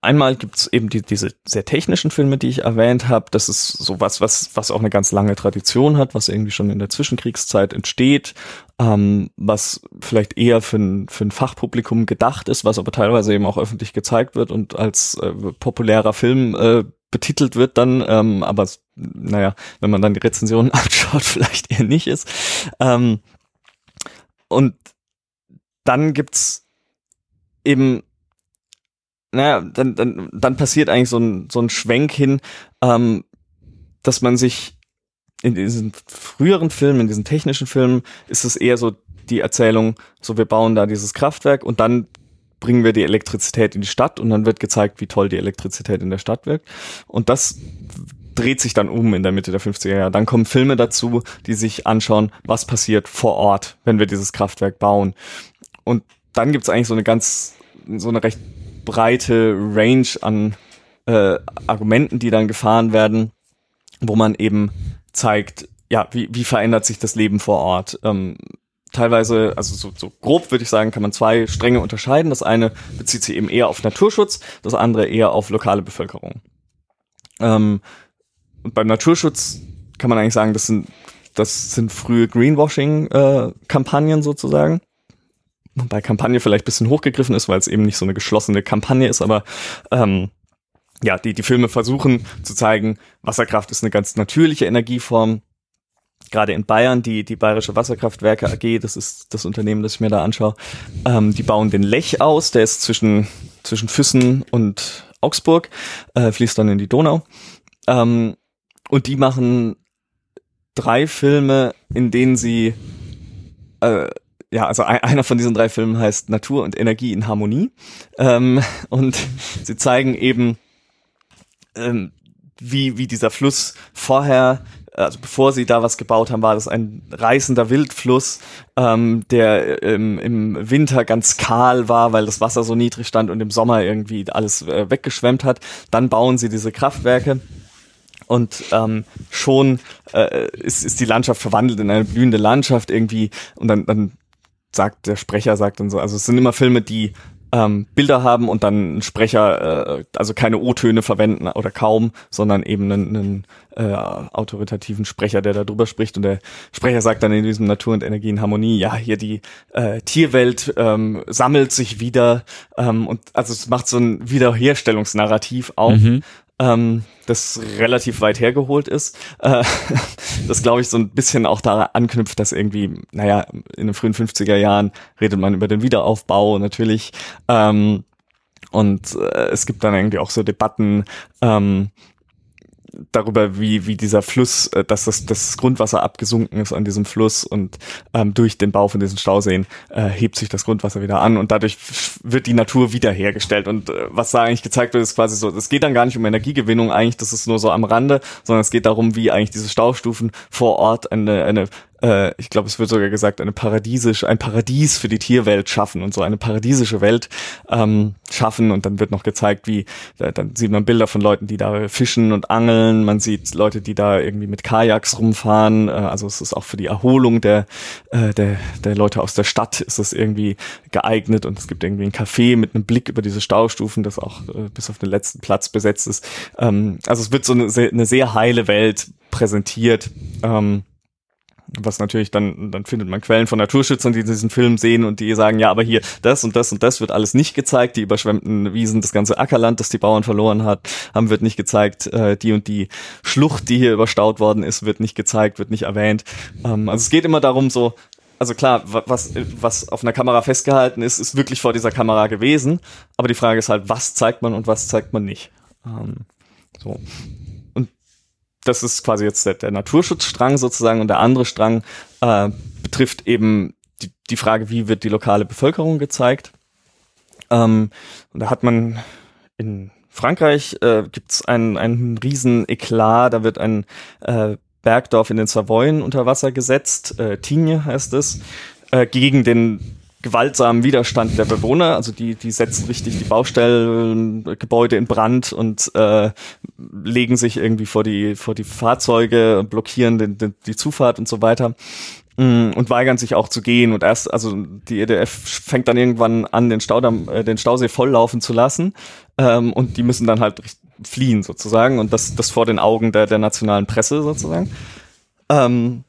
Speaker 2: Einmal gibt's eben die, diese sehr technischen Filme, die ich erwähnt habe. Das ist sowas, was, was auch eine ganz lange Tradition hat, was irgendwie schon in der Zwischenkriegszeit entsteht, ähm, was vielleicht eher für ein, für ein Fachpublikum gedacht ist, was aber teilweise eben auch öffentlich gezeigt wird und als äh, populärer Film äh, betitelt wird dann, ähm, aber naja, wenn man dann die Rezensionen anschaut, vielleicht eher nicht ist. Ähm, und dann gibt's eben naja, dann, dann, dann passiert eigentlich so ein, so ein Schwenk hin, ähm, dass man sich in diesen früheren Filmen, in diesen technischen Filmen, ist es eher so die Erzählung, so wir bauen da dieses Kraftwerk und dann bringen wir die Elektrizität in die Stadt und dann wird gezeigt, wie toll die Elektrizität in der Stadt wirkt. Und das dreht sich dann um in der Mitte der 50er Jahre. Dann kommen Filme dazu, die sich anschauen, was passiert vor Ort, wenn wir dieses Kraftwerk bauen. Und dann gibt's eigentlich so eine ganz, so eine recht breite Range an äh, Argumenten, die dann gefahren werden, wo man eben zeigt, ja, wie, wie verändert sich das Leben vor Ort? Ähm, teilweise, also so, so grob würde ich sagen, kann man zwei Stränge unterscheiden. Das eine bezieht sich eben eher auf Naturschutz, das andere eher auf lokale Bevölkerung. Ähm, und beim Naturschutz kann man eigentlich sagen, das sind, das sind frühe Greenwashing-Kampagnen äh, sozusagen. Wobei Kampagne vielleicht bisschen hochgegriffen ist, weil es eben nicht so eine geschlossene Kampagne ist, aber ähm, ja, die, die Filme versuchen zu zeigen, Wasserkraft ist eine ganz natürliche Energieform. Gerade in Bayern, die, die Bayerische Wasserkraftwerke AG, das ist das Unternehmen, das ich mir da anschaue, ähm, die bauen den Lech aus, der ist zwischen, zwischen Füssen und Augsburg, äh, fließt dann in die Donau. Ähm, und die machen drei Filme, in denen sie äh, ja, also ein, einer von diesen drei Filmen heißt Natur und Energie in Harmonie. Ähm, und sie zeigen eben, ähm, wie, wie dieser Fluss vorher, also bevor sie da was gebaut haben, war das ein reißender Wildfluss, ähm, der ähm, im Winter ganz kahl war, weil das Wasser so niedrig stand und im Sommer irgendwie alles äh, weggeschwemmt hat. Dann bauen sie diese Kraftwerke und ähm, schon äh, ist, ist die Landschaft verwandelt in eine blühende Landschaft irgendwie und dann, dann sagt der Sprecher sagt dann so, also es sind immer Filme, die ähm, Bilder haben und dann ein Sprecher, äh, also keine O-Töne verwenden oder kaum, sondern eben einen, einen äh, autoritativen Sprecher, der da drüber spricht. Und der Sprecher sagt dann in diesem Natur und Energie in Harmonie, ja, hier die äh, Tierwelt ähm, sammelt sich wieder ähm, und also es macht so ein Wiederherstellungsnarrativ auf, mhm ähm, das relativ weit hergeholt ist. Äh, das glaube ich so ein bisschen auch daran anknüpft, dass irgendwie, naja, in den frühen 50er Jahren redet man über den Wiederaufbau natürlich. Ähm, und äh, es gibt dann irgendwie auch so Debatten, ähm, darüber, wie, wie dieser Fluss, äh, dass das, das Grundwasser abgesunken ist an diesem Fluss und ähm, durch den Bau von diesen Stauseen äh, hebt sich das Grundwasser wieder an und dadurch wird die Natur wiederhergestellt. Und äh, was da eigentlich gezeigt wird, ist quasi so, es geht dann gar nicht um Energiegewinnung eigentlich, das ist nur so am Rande, sondern es geht darum, wie eigentlich diese Staustufen vor Ort eine, eine äh, ich glaube, es wird sogar gesagt, eine paradiesisch, ein Paradies für die Tierwelt schaffen und so eine paradiesische Welt ähm, schaffen. Und dann wird noch gezeigt, wie, äh, dann sieht man Bilder von Leuten, die da fischen und angeln. Man sieht Leute, die da irgendwie mit Kajaks rumfahren. Äh, also es ist auch für die Erholung der, äh, der, der Leute aus der Stadt ist es irgendwie geeignet. Und es gibt irgendwie ein Café mit einem Blick über diese Staustufen, das auch äh, bis auf den letzten Platz besetzt ist. Ähm, also es wird so eine, eine sehr heile Welt präsentiert. Ähm, was natürlich dann, dann findet man Quellen von Naturschützern, die diesen Film sehen und die sagen, ja, aber hier, das und das und das wird alles nicht gezeigt, die überschwemmten Wiesen, das ganze Ackerland, das die Bauern verloren hat, haben, wird nicht gezeigt, äh, die und die Schlucht, die hier überstaut worden ist, wird nicht gezeigt, wird nicht erwähnt. Ähm, also es geht immer darum, so, also klar, was, was auf einer Kamera festgehalten ist, ist wirklich vor dieser Kamera gewesen, aber die Frage ist halt, was zeigt man und was zeigt man nicht. Ähm, so das ist quasi jetzt der, der Naturschutzstrang sozusagen und der andere Strang äh, betrifft eben die, die Frage, wie wird die lokale Bevölkerung gezeigt. Ähm, und da hat man in Frankreich äh, gibt es einen, einen riesen Eklat, da wird ein äh, Bergdorf in den Savoyen unter Wasser gesetzt, äh, Tigne heißt es, äh, gegen den gewaltsamen Widerstand der Bewohner. Also die, die setzen richtig die Baustellengebäude in Brand und äh, legen sich irgendwie vor die, vor die Fahrzeuge blockieren den, den, die Zufahrt und so weiter. Mm, und weigern sich auch zu gehen. Und erst also die EDF fängt dann irgendwann an den Staudamm äh, den Stausee volllaufen zu lassen. Ähm, und die müssen dann halt fliehen sozusagen. Und das das vor den Augen der der nationalen Presse sozusagen. Ähm,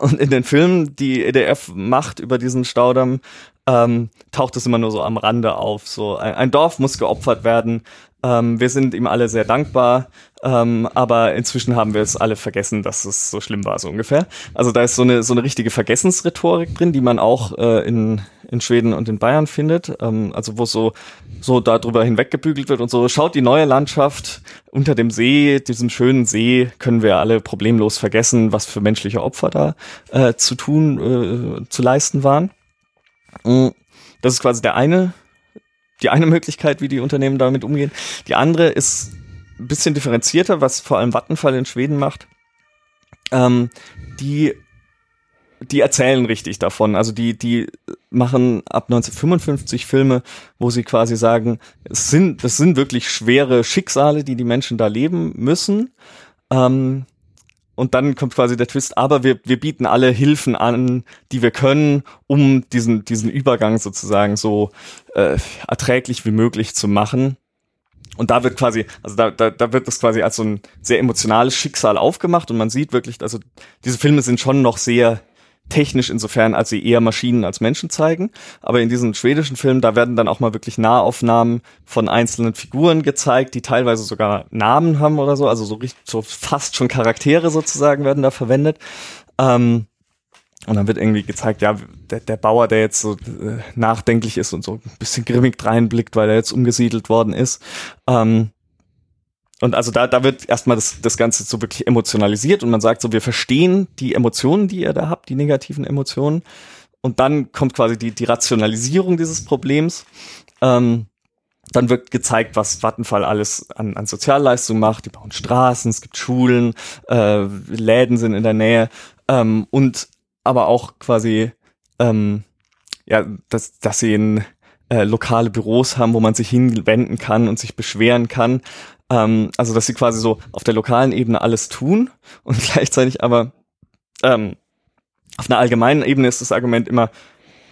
Speaker 2: und in den Filmen, die EDF macht über diesen Staudamm, ähm, taucht es immer nur so am Rande auf. So ein, ein Dorf muss geopfert werden. Ähm, wir sind ihm alle sehr dankbar, ähm, aber inzwischen haben wir es alle vergessen, dass es so schlimm war, so ungefähr. Also da ist so eine so eine richtige Vergessensrhetorik drin, die man auch äh, in in Schweden und in Bayern findet. Ähm, also wo so so darüber hinweggebügelt wird und so. Schaut die neue Landschaft unter dem See, diesem schönen See, können wir alle problemlos vergessen, was für menschliche Opfer da äh, zu tun, äh, zu leisten waren. Mm, das ist quasi der eine, die eine Möglichkeit, wie die Unternehmen damit umgehen. Die andere ist ein bisschen differenzierter, was vor allem Vattenfall in Schweden macht. Ähm, die die erzählen richtig davon. Also die, die machen ab 1955 Filme, wo sie quasi sagen, es sind, das sind wirklich schwere Schicksale, die die Menschen da leben müssen. Ähm, und dann kommt quasi der Twist, aber wir, wir bieten alle Hilfen an, die wir können, um diesen, diesen Übergang sozusagen so äh, erträglich wie möglich zu machen. Und da wird quasi, also da, da, da wird das quasi als so ein sehr emotionales Schicksal aufgemacht und man sieht wirklich, also diese Filme sind schon noch sehr technisch insofern, als sie eher Maschinen als Menschen zeigen. Aber in diesen schwedischen Filmen, da werden dann auch mal wirklich Nahaufnahmen von einzelnen Figuren gezeigt, die teilweise sogar Namen haben oder so, also so, richtig, so fast schon Charaktere sozusagen werden da verwendet. Ähm, und dann wird irgendwie gezeigt, ja, der, der Bauer, der jetzt so äh, nachdenklich ist und so ein bisschen grimmig reinblickt, weil er jetzt umgesiedelt worden ist. Ähm, und also da, da wird erstmal das, das Ganze so wirklich emotionalisiert und man sagt so, wir verstehen die Emotionen, die ihr da habt, die negativen Emotionen. Und dann kommt quasi die, die Rationalisierung dieses Problems. Ähm, dann wird gezeigt, was Vattenfall alles an, an Sozialleistungen macht. Die bauen Straßen, es gibt Schulen, äh, Läden sind in der Nähe ähm, und aber auch quasi ähm, ja, dass, dass sie in äh, lokale Büros haben, wo man sich hinwenden kann und sich beschweren kann. Ähm, also, dass sie quasi so auf der lokalen Ebene alles tun und gleichzeitig aber ähm, auf einer allgemeinen Ebene ist das Argument immer,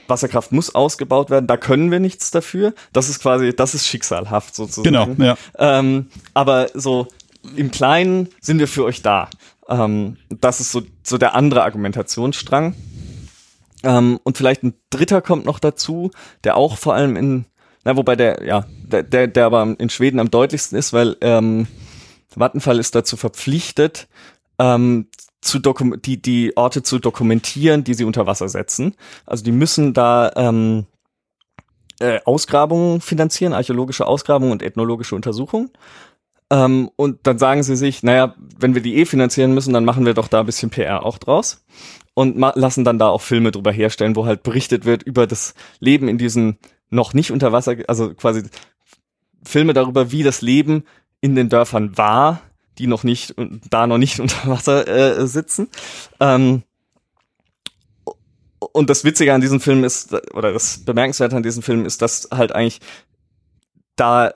Speaker 2: Wasserkraft muss ausgebaut werden, da können wir nichts dafür. Das ist quasi, das ist schicksalhaft sozusagen.
Speaker 1: Genau, ja.
Speaker 2: Ähm, aber so im Kleinen sind wir für euch da. Ähm, das ist so, so der andere Argumentationsstrang. Ähm, und vielleicht ein dritter kommt noch dazu, der auch vor allem in na, wobei der, ja, der, der, der aber in Schweden am deutlichsten ist, weil ähm, Vattenfall ist dazu verpflichtet, ähm, zu die, die Orte zu dokumentieren, die sie unter Wasser setzen. Also die müssen da ähm, äh, Ausgrabungen finanzieren, archäologische Ausgrabungen und ethnologische Untersuchungen. Ähm, und dann sagen sie sich, naja, wenn wir die eh finanzieren müssen, dann machen wir doch da ein bisschen PR auch draus und lassen dann da auch Filme drüber herstellen, wo halt berichtet wird über das Leben in diesen noch nicht unter Wasser, also quasi Filme darüber, wie das Leben in den Dörfern war, die noch nicht, da noch nicht unter Wasser äh, sitzen. Ähm, und das Witzige an diesem Film ist, oder das Bemerkenswerte an diesem Film ist, dass halt eigentlich da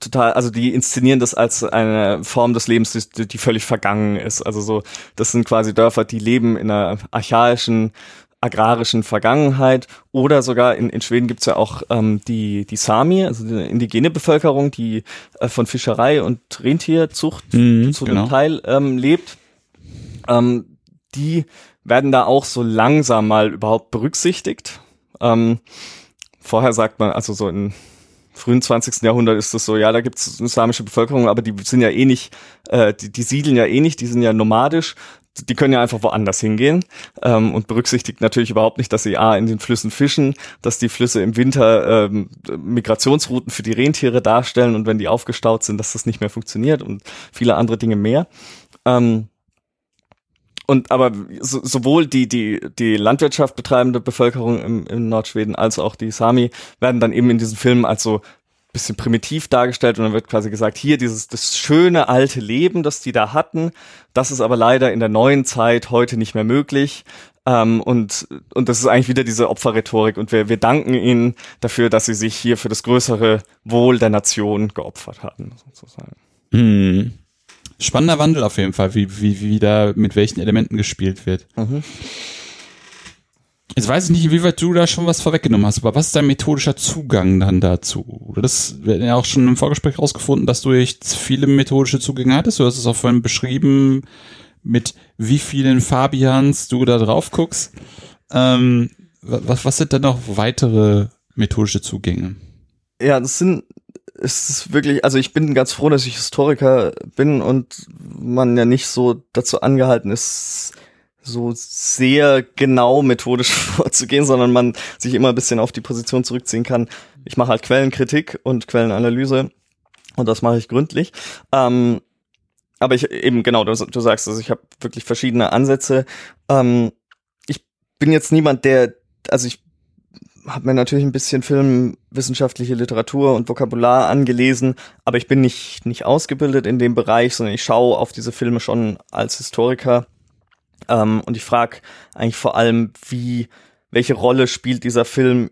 Speaker 2: total, also die inszenieren das als eine Form des Lebens, die, die völlig vergangen ist. Also so, das sind quasi Dörfer, die leben in einer archaischen agrarischen Vergangenheit oder sogar in, in Schweden gibt's ja auch ähm, die, die Sami, also die indigene Bevölkerung, die äh, von Fischerei und Rentierzucht mhm, zu genau. einem Teil ähm, lebt. Ähm, die werden da auch so langsam mal überhaupt berücksichtigt. Ähm, vorher sagt man, also so in frühen 20. Jahrhundert ist es so, ja, da gibt's eine islamische Bevölkerung, aber die sind ja eh nicht, äh, die, die siedeln ja eh nicht, die sind ja nomadisch die können ja einfach woanders hingehen ähm, und berücksichtigt natürlich überhaupt nicht, dass sie A in den Flüssen fischen, dass die Flüsse im Winter ähm, Migrationsrouten für die Rentiere darstellen und wenn die aufgestaut sind, dass das nicht mehr funktioniert und viele andere Dinge mehr. Ähm, und aber so, sowohl die, die, die Landwirtschaft betreibende Bevölkerung im, im Nordschweden als auch die Sami werden dann eben in diesen Filmen als so bisschen primitiv dargestellt und dann wird quasi gesagt, hier dieses das schöne alte Leben, das die da hatten, das ist aber leider in der neuen Zeit heute nicht mehr möglich. Ähm, und, und das ist eigentlich wieder diese Opferrhetorik und wir, wir danken ihnen dafür, dass sie sich hier für das größere Wohl der Nation geopfert hatten, sozusagen.
Speaker 1: Hm. Spannender Wandel auf jeden Fall, wie, wie, wie da mit welchen Elementen gespielt wird. Mhm. Jetzt weiß ich nicht, inwieweit du da schon was vorweggenommen hast, aber was ist dein methodischer Zugang dann dazu? Das wird ja auch schon im Vorgespräch rausgefunden, dass du echt viele methodische Zugänge hattest. Du hast es auch vorhin beschrieben, mit wie vielen Fabians du da drauf guckst. Ähm, was, was sind dann noch weitere methodische Zugänge?
Speaker 2: Ja, das sind, es ist wirklich, also ich bin ganz froh, dass ich Historiker bin und man ja nicht so dazu angehalten ist, so sehr genau methodisch vorzugehen, sondern man sich immer ein bisschen auf die Position zurückziehen kann. Ich mache halt Quellenkritik und Quellenanalyse und das mache ich gründlich. Ähm, aber ich eben genau, du, du sagst, also ich habe wirklich verschiedene Ansätze. Ähm, ich bin jetzt niemand, der, also ich habe mir natürlich ein bisschen filmwissenschaftliche Literatur und Vokabular angelesen, aber ich bin nicht, nicht ausgebildet in dem Bereich, sondern ich schaue auf diese Filme schon als Historiker. Ähm, und ich frage eigentlich vor allem, wie, welche Rolle spielt dieser Film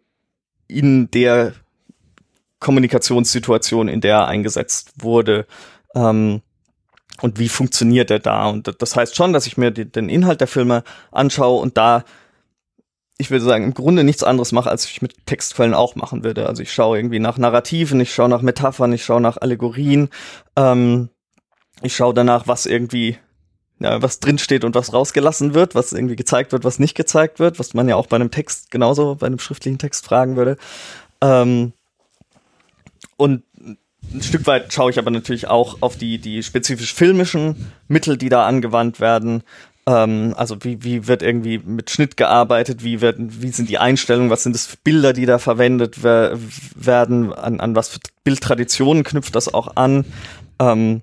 Speaker 2: in der Kommunikationssituation, in der er eingesetzt wurde. Ähm, und wie funktioniert er da? Und das heißt schon, dass ich mir den Inhalt der Filme anschaue und da ich würde sagen, im Grunde nichts anderes mache, als ich mit Textquellen auch machen würde. Also ich schaue irgendwie nach Narrativen, ich schaue nach Metaphern, ich schaue nach Allegorien, ähm, ich schaue danach, was irgendwie, ja, was drinsteht und was rausgelassen wird, was irgendwie gezeigt wird, was nicht gezeigt wird, was man ja auch bei einem Text genauso, bei einem schriftlichen Text fragen würde. Ähm, und ein Stück weit schaue ich aber natürlich auch auf die, die spezifisch filmischen Mittel, die da angewandt werden. Ähm, also wie, wie wird irgendwie mit Schnitt gearbeitet, wie werden, wie sind die Einstellungen, was sind das für Bilder, die da verwendet wer werden, an, an was für Bildtraditionen knüpft das auch an, ähm,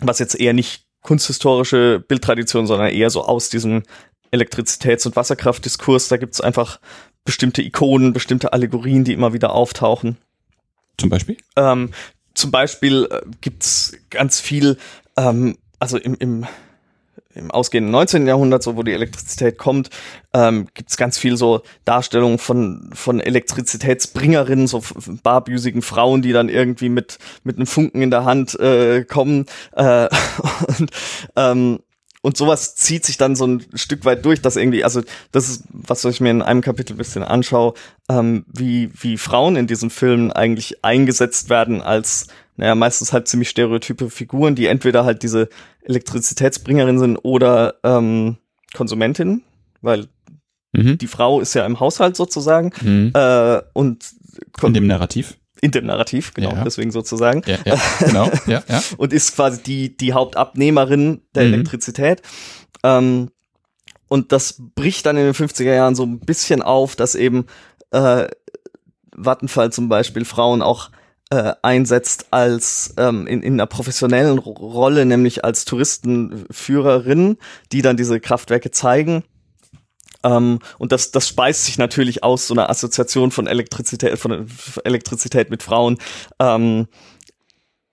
Speaker 2: was jetzt eher nicht kunsthistorische Bildtradition, sondern eher so aus diesem Elektrizitäts- und Wasserkraftdiskurs, da gibt's einfach bestimmte Ikonen, bestimmte Allegorien, die immer wieder auftauchen.
Speaker 1: Zum Beispiel?
Speaker 2: Ähm, zum Beispiel äh, gibt's ganz viel, ähm, also im, im im ausgehenden 19. Jahrhundert, so wo die Elektrizität kommt, ähm, gibt es ganz viel so Darstellungen von, von Elektrizitätsbringerinnen, so barbüsigen Frauen, die dann irgendwie mit, mit einem Funken in der Hand äh, kommen. Äh, und, ähm, und sowas zieht sich dann so ein Stück weit durch, dass irgendwie, also das ist, was ich mir in einem Kapitel ein bisschen anschaue, ähm, wie, wie Frauen in diesen Filmen eigentlich eingesetzt werden als naja, meistens halt ziemlich stereotype Figuren, die entweder halt diese Elektrizitätsbringerin sind oder ähm, Konsumentin, weil mhm. die Frau ist ja im Haushalt sozusagen mhm. äh, und
Speaker 1: in dem Narrativ
Speaker 2: in dem Narrativ, genau, ja. deswegen sozusagen.
Speaker 1: Ja, ja, genau, ja, ja.
Speaker 2: und ist quasi die, die Hauptabnehmerin der mhm. Elektrizität. Ähm, und das bricht dann in den 50er Jahren so ein bisschen auf, dass eben äh, Vattenfall zum Beispiel Frauen auch äh, einsetzt als ähm, in, in einer professionellen Rolle, nämlich als Touristenführerin, die dann diese Kraftwerke zeigen. Ähm, und das, das speist sich natürlich aus so einer Assoziation von Elektrizität, von Elektrizität mit Frauen. Ähm,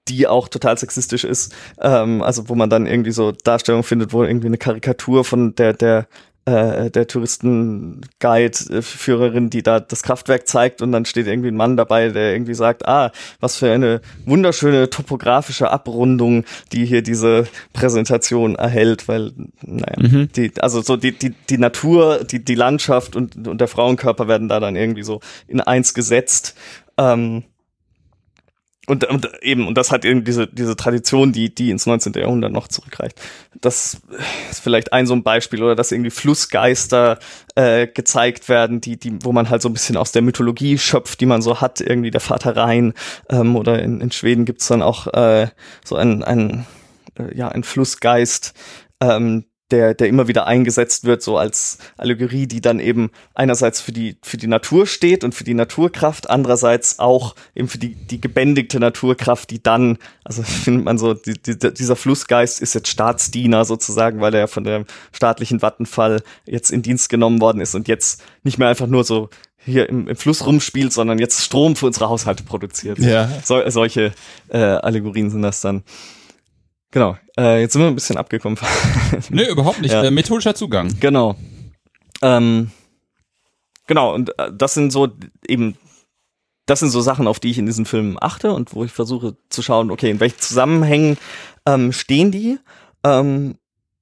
Speaker 2: die auch total sexistisch ist, ähm, also wo man dann irgendwie so Darstellungen findet, wo irgendwie eine Karikatur von der der äh, der Touristenguide-Führerin, die da das Kraftwerk zeigt und dann steht irgendwie ein Mann dabei, der irgendwie sagt, ah, was für eine wunderschöne topografische Abrundung, die hier diese Präsentation erhält, weil, naja, mhm. die, also so die, die, die Natur, die, die Landschaft und, und der Frauenkörper werden da dann irgendwie so in eins gesetzt. Ähm, und, und eben, und das hat eben diese, diese Tradition, die, die ins 19. Jahrhundert noch zurückreicht. Das ist vielleicht ein so ein Beispiel, oder dass irgendwie Flussgeister äh, gezeigt werden, die, die, wo man halt so ein bisschen aus der Mythologie schöpft, die man so hat, irgendwie der Vater Rhein. Ähm, oder in, in Schweden gibt's dann auch äh, so ein, ein, äh, ja, ein Flussgeist, ähm, der, der immer wieder eingesetzt wird, so als Allegorie, die dann eben einerseits für die, für die Natur steht und für die Naturkraft, andererseits auch eben für die, die gebändigte Naturkraft, die dann, also findet man so, die, die, dieser Flussgeist ist jetzt Staatsdiener sozusagen, weil er ja von dem staatlichen Wattenfall jetzt in Dienst genommen worden ist und jetzt nicht mehr einfach nur so hier im, im Fluss rumspielt, sondern jetzt Strom für unsere Haushalte produziert.
Speaker 1: Ja.
Speaker 2: So, solche äh, Allegorien sind das dann. Genau. Äh, jetzt sind wir ein bisschen abgekommen.
Speaker 1: Nö, überhaupt nicht. Ja. Äh, methodischer Zugang.
Speaker 2: Genau. Ähm, genau, und äh, das sind so eben, das sind so Sachen, auf die ich in diesen Filmen achte und wo ich versuche zu schauen, okay, in welchen Zusammenhängen ähm, stehen die? Ähm,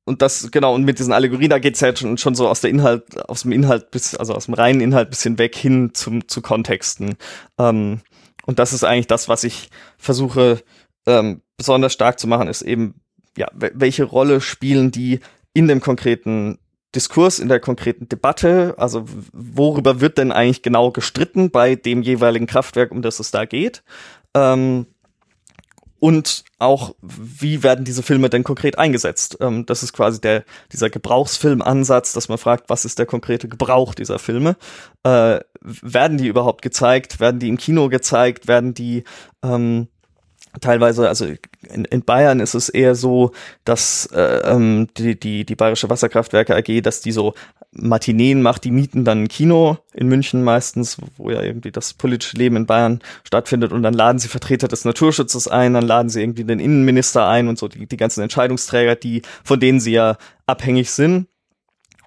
Speaker 2: und das, genau, und mit diesen Allegorien, da geht's ja jetzt schon, schon so aus der Inhalt, aus dem Inhalt bis, also aus dem reinen Inhalt bisschen weg hin zum, zu Kontexten. Ähm, und das ist eigentlich das, was ich versuche, ähm, besonders stark zu machen, ist eben, ja, welche Rolle spielen die in dem konkreten Diskurs, in der konkreten Debatte? Also worüber wird denn eigentlich genau gestritten bei dem jeweiligen Kraftwerk, um das es da geht? Ähm, und auch, wie werden diese Filme denn konkret eingesetzt? Ähm, das ist quasi der, dieser Gebrauchsfilmansatz, dass man fragt, was ist der konkrete Gebrauch dieser Filme? Äh, werden die überhaupt gezeigt? Werden die im Kino gezeigt? Werden die ähm, teilweise, also in, in Bayern ist es eher so, dass äh, ähm, die, die, die Bayerische Wasserkraftwerke AG, dass die so Matineen macht, die mieten dann ein Kino in München meistens, wo ja irgendwie das politische Leben in Bayern stattfindet und dann laden sie Vertreter des Naturschutzes ein, dann laden sie irgendwie den Innenminister ein und so die, die ganzen Entscheidungsträger, die, von denen sie ja abhängig sind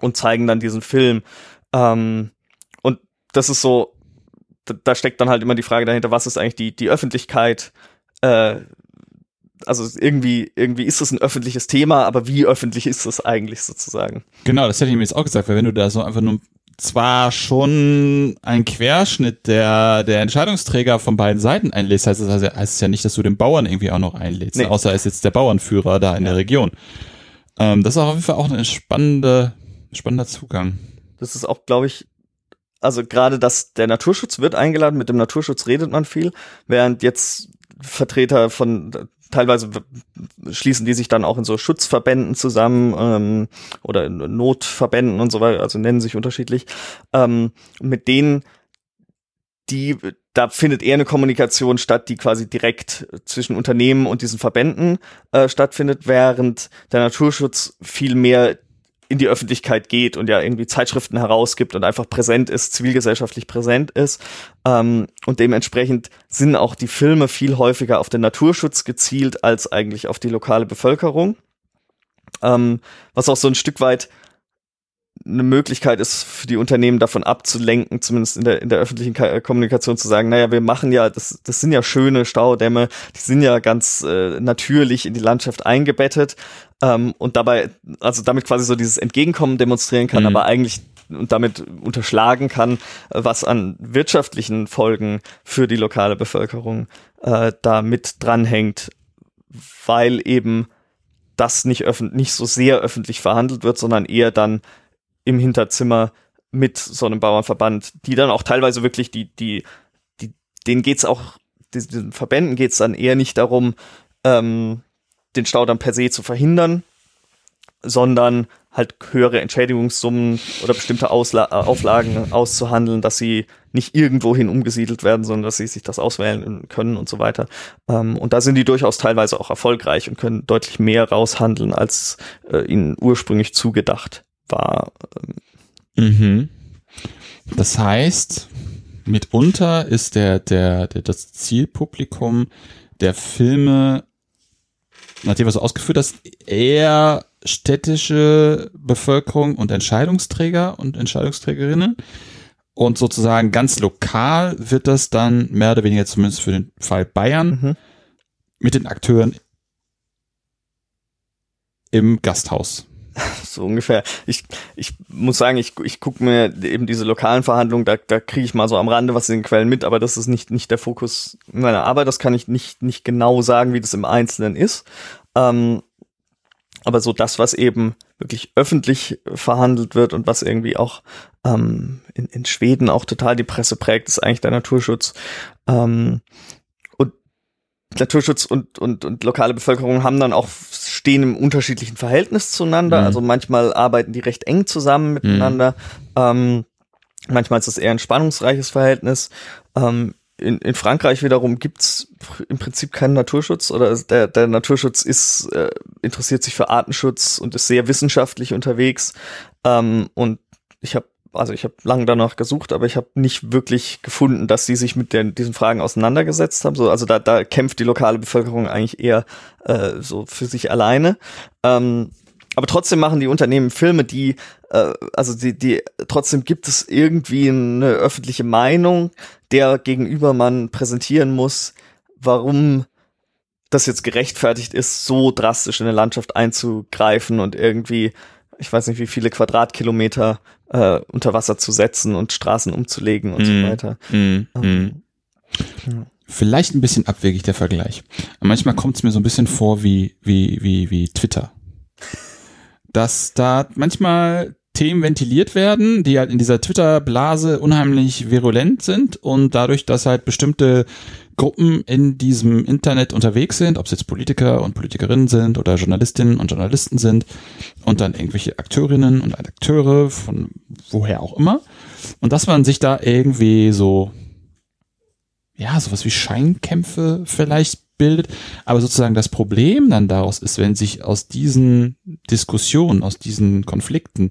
Speaker 2: und zeigen dann diesen Film. Ähm, und das ist so, da, da steckt dann halt immer die Frage dahinter, was ist eigentlich die, die Öffentlichkeit, äh, also irgendwie, irgendwie ist es ein öffentliches Thema, aber wie öffentlich ist es eigentlich sozusagen?
Speaker 1: Genau, das hätte ich mir jetzt auch gesagt, weil wenn du da so einfach nur zwar schon ein Querschnitt der, der Entscheidungsträger von beiden Seiten einlädst, heißt es also, heißt es ja nicht, dass du den Bauern irgendwie auch noch einlädst, nee. außer er ist jetzt der Bauernführer da in ja. der Region. Ähm, das ist auf jeden Fall auch ein spannende, spannender Zugang.
Speaker 2: Das ist auch, glaube ich, also gerade dass der Naturschutz wird eingeladen, mit dem Naturschutz redet man viel, während jetzt Vertreter von teilweise schließen die sich dann auch in so Schutzverbänden zusammen ähm, oder in Notverbänden und so weiter, also nennen sich unterschiedlich. Ähm, mit denen, die, da findet eher eine Kommunikation statt, die quasi direkt zwischen Unternehmen und diesen Verbänden äh, stattfindet, während der Naturschutz viel mehr in die Öffentlichkeit geht und ja irgendwie Zeitschriften herausgibt und einfach präsent ist, zivilgesellschaftlich präsent ist. Ähm, und dementsprechend sind auch die Filme viel häufiger auf den Naturschutz gezielt als eigentlich auf die lokale Bevölkerung. Ähm, was auch so ein Stück weit eine Möglichkeit ist für die Unternehmen davon abzulenken, zumindest in der, in der öffentlichen Kommunikation zu sagen, naja, wir machen ja, das, das sind ja schöne Staudämme, die sind ja ganz äh, natürlich in die Landschaft eingebettet ähm, und dabei, also damit quasi so dieses Entgegenkommen demonstrieren kann, mhm. aber eigentlich und damit unterschlagen kann, was an wirtschaftlichen Folgen für die lokale Bevölkerung äh, da mit dranhängt, weil eben das nicht, nicht so sehr öffentlich verhandelt wird, sondern eher dann im Hinterzimmer mit so einem Bauernverband, die dann auch teilweise wirklich die, die, die, denen geht's auch, diesen Verbänden geht's dann eher nicht darum, ähm, den Staudamm per se zu verhindern, sondern halt höhere Entschädigungssummen oder bestimmte Ausla äh, Auflagen auszuhandeln, dass sie nicht irgendwohin umgesiedelt werden, sondern dass sie sich das auswählen können und so weiter. Ähm, und da sind die durchaus teilweise auch erfolgreich und können deutlich mehr raushandeln, als äh, ihnen ursprünglich zugedacht war.
Speaker 1: Mhm. Das heißt, mitunter ist der, der, der, das Zielpublikum der Filme, nachdem was du ausgeführt hast, eher städtische Bevölkerung und Entscheidungsträger und Entscheidungsträgerinnen. Und sozusagen ganz lokal wird das dann mehr oder weniger zumindest für den Fall Bayern mhm. mit den Akteuren im Gasthaus
Speaker 2: so ungefähr. Ich, ich muss sagen, ich, ich gucke mir eben diese lokalen Verhandlungen, da, da kriege ich mal so am Rande was in den Quellen mit, aber das ist nicht, nicht der Fokus meiner Arbeit. Das kann ich nicht, nicht genau sagen, wie das im Einzelnen ist. Ähm, aber so das, was eben wirklich öffentlich verhandelt wird und was irgendwie auch ähm, in, in Schweden auch total die Presse prägt, ist eigentlich der Naturschutz. Ähm, Naturschutz und, und, und lokale Bevölkerung haben dann auch stehen im unterschiedlichen Verhältnis zueinander. Mhm. Also manchmal arbeiten die recht eng zusammen miteinander. Mhm. Ähm, manchmal ist es eher ein spannungsreiches Verhältnis. Ähm, in, in Frankreich wiederum gibt's im Prinzip keinen Naturschutz oder der, der Naturschutz ist äh, interessiert sich für Artenschutz und ist sehr wissenschaftlich unterwegs. Ähm, und ich habe also ich habe lange danach gesucht, aber ich habe nicht wirklich gefunden, dass sie sich mit den, diesen Fragen auseinandergesetzt haben. So, also da, da kämpft die lokale Bevölkerung eigentlich eher äh, so für sich alleine. Ähm, aber trotzdem machen die Unternehmen Filme, die, äh, also die, die, trotzdem gibt es irgendwie eine öffentliche Meinung, der gegenüber man präsentieren muss, warum das jetzt gerechtfertigt ist, so drastisch in eine Landschaft einzugreifen und irgendwie ich weiß nicht, wie viele Quadratkilometer äh, unter Wasser zu setzen und Straßen umzulegen und mm, so mhm. weiter. Mm, ähm,
Speaker 1: ja. Vielleicht ein bisschen abwegig der Vergleich. Manchmal kommt es mir so ein bisschen vor wie, wie, wie, wie Twitter. Dass da manchmal Themen ventiliert werden, die halt in dieser Twitter-Blase unheimlich virulent sind und dadurch, dass halt bestimmte Gruppen in diesem Internet unterwegs sind, ob es jetzt Politiker und Politikerinnen sind oder Journalistinnen und Journalisten sind und dann irgendwelche Akteurinnen und Akteure von woher auch immer. Und dass man sich da irgendwie so, ja, sowas wie Scheinkämpfe vielleicht bildet. Aber sozusagen das Problem dann daraus ist, wenn sich aus diesen Diskussionen, aus diesen Konflikten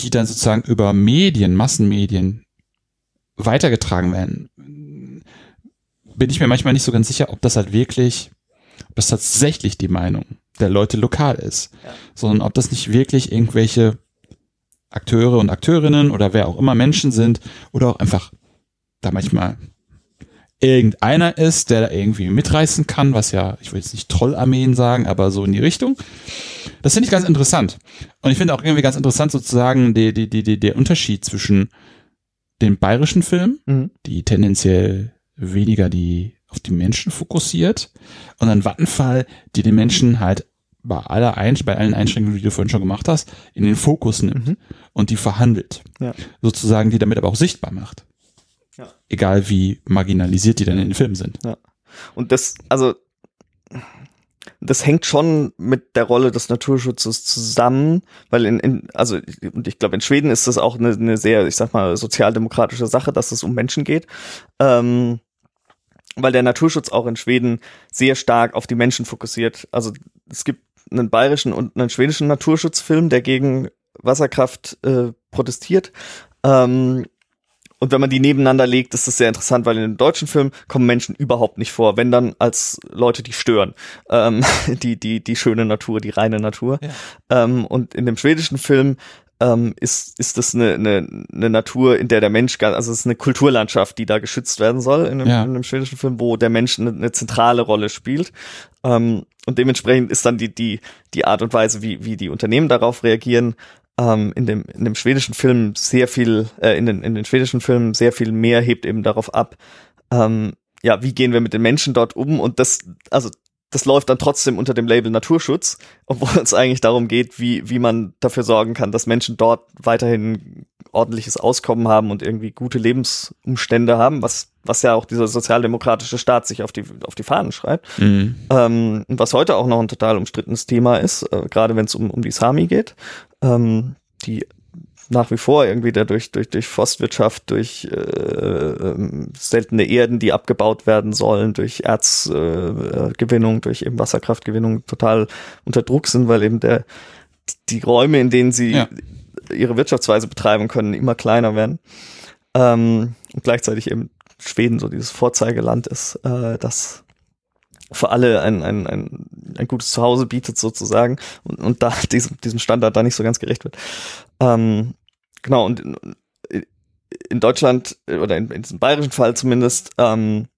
Speaker 1: die dann sozusagen über Medien, Massenmedien weitergetragen werden, bin ich mir manchmal nicht so ganz sicher, ob das halt wirklich, ob das tatsächlich die Meinung der Leute lokal ist, ja. sondern ob das nicht wirklich irgendwelche Akteure und Akteurinnen oder wer auch immer Menschen sind oder auch einfach da manchmal irgendeiner ist, der da irgendwie mitreißen kann, was ja, ich will jetzt nicht Trollarmeen sagen, aber so in die Richtung. Das finde ich ganz interessant. Und ich finde auch irgendwie ganz interessant sozusagen die, die, die, die, der Unterschied zwischen den bayerischen Filmen, mhm. die tendenziell weniger die auf die Menschen fokussiert und dann Vattenfall, die den Menschen halt bei aller Einsch bei allen Einschränkungen, die du vorhin schon gemacht hast, in den Fokus nimmt mhm. und die verhandelt. Ja. Sozusagen, die damit aber auch sichtbar macht. Ja. Egal wie marginalisiert die dann in den Filmen sind.
Speaker 2: Ja. Und das, also, das hängt schon mit der Rolle des Naturschutzes zusammen, weil in, in also und ich glaube in Schweden ist das auch eine, eine sehr, ich sag mal, sozialdemokratische Sache, dass es um Menschen geht. Ähm, weil der Naturschutz auch in Schweden sehr stark auf die Menschen fokussiert. Also es gibt einen bayerischen und einen schwedischen Naturschutzfilm, der gegen Wasserkraft äh, protestiert. Ähm, und wenn man die nebeneinander legt, ist das sehr interessant, weil in dem deutschen Film kommen Menschen überhaupt nicht vor, wenn dann als Leute, die stören. Ähm, die, die, die schöne Natur, die reine Natur. Ja. Ähm, und in dem schwedischen Film ähm, ist, ist das eine, eine, eine Natur, in der der Mensch, also es ist eine Kulturlandschaft, die da geschützt werden soll in einem, ja. in einem schwedischen Film, wo der Mensch eine, eine zentrale Rolle spielt. Ähm, und dementsprechend ist dann die, die, die Art und Weise, wie, wie die Unternehmen darauf reagieren, ähm, in dem, in dem schwedischen Film sehr viel, äh, in den, in den schwedischen Filmen sehr viel mehr hebt eben darauf ab, ähm, ja, wie gehen wir mit den Menschen dort um und das, also das läuft dann trotzdem unter dem Label Naturschutz, obwohl es eigentlich darum geht, wie, wie man dafür sorgen kann, dass Menschen dort weiterhin ordentliches Auskommen haben und irgendwie gute Lebensumstände haben, was, was ja auch dieser sozialdemokratische Staat sich auf die, auf die Fahnen schreibt. Mhm. Ähm, was heute auch noch ein total umstrittenes Thema ist, äh, gerade wenn es um, um die Sami geht, ähm, die nach wie vor irgendwie dadurch durch durch Forstwirtschaft, durch äh, äh, seltene Erden, die abgebaut werden sollen, durch Erzgewinnung, äh, durch eben Wasserkraftgewinnung total unter Druck sind, weil eben der die Räume, in denen sie ja. ihre Wirtschaftsweise betreiben können, immer kleiner werden. Ähm, und gleichzeitig eben Schweden so dieses Vorzeigeland ist, äh, das für alle ein, ein, ein, ein gutes Zuhause bietet sozusagen und, und da diesem, diesem Standard da nicht so ganz gerecht wird. Ähm, genau, und in, Deutschland oder in, in diesem bayerischen Fall zumindest ähm,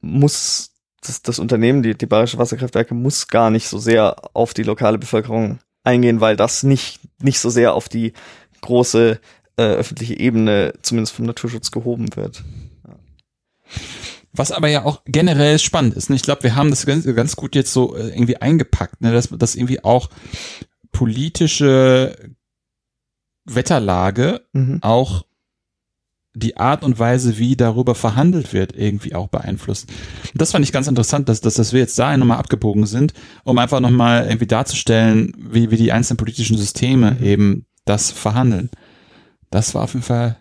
Speaker 2: muss das, das Unternehmen, die, die bayerische Wasserkraftwerke, muss gar nicht so sehr auf die lokale Bevölkerung eingehen, weil das nicht, nicht so sehr auf die große äh, öffentliche Ebene, zumindest vom Naturschutz, gehoben wird.
Speaker 1: Was aber ja auch generell spannend ist. Ne? Ich glaube, wir haben das ganz, ganz gut jetzt so äh, irgendwie eingepackt, ne? dass, dass irgendwie auch politische Wetterlage mhm. auch die Art und Weise, wie darüber verhandelt wird, irgendwie auch beeinflusst. Und das fand ich ganz interessant, dass, dass, dass wir jetzt da nochmal abgebogen sind, um einfach nochmal irgendwie darzustellen, wie, wie die einzelnen politischen Systeme mhm. eben das verhandeln. Das war auf jeden Fall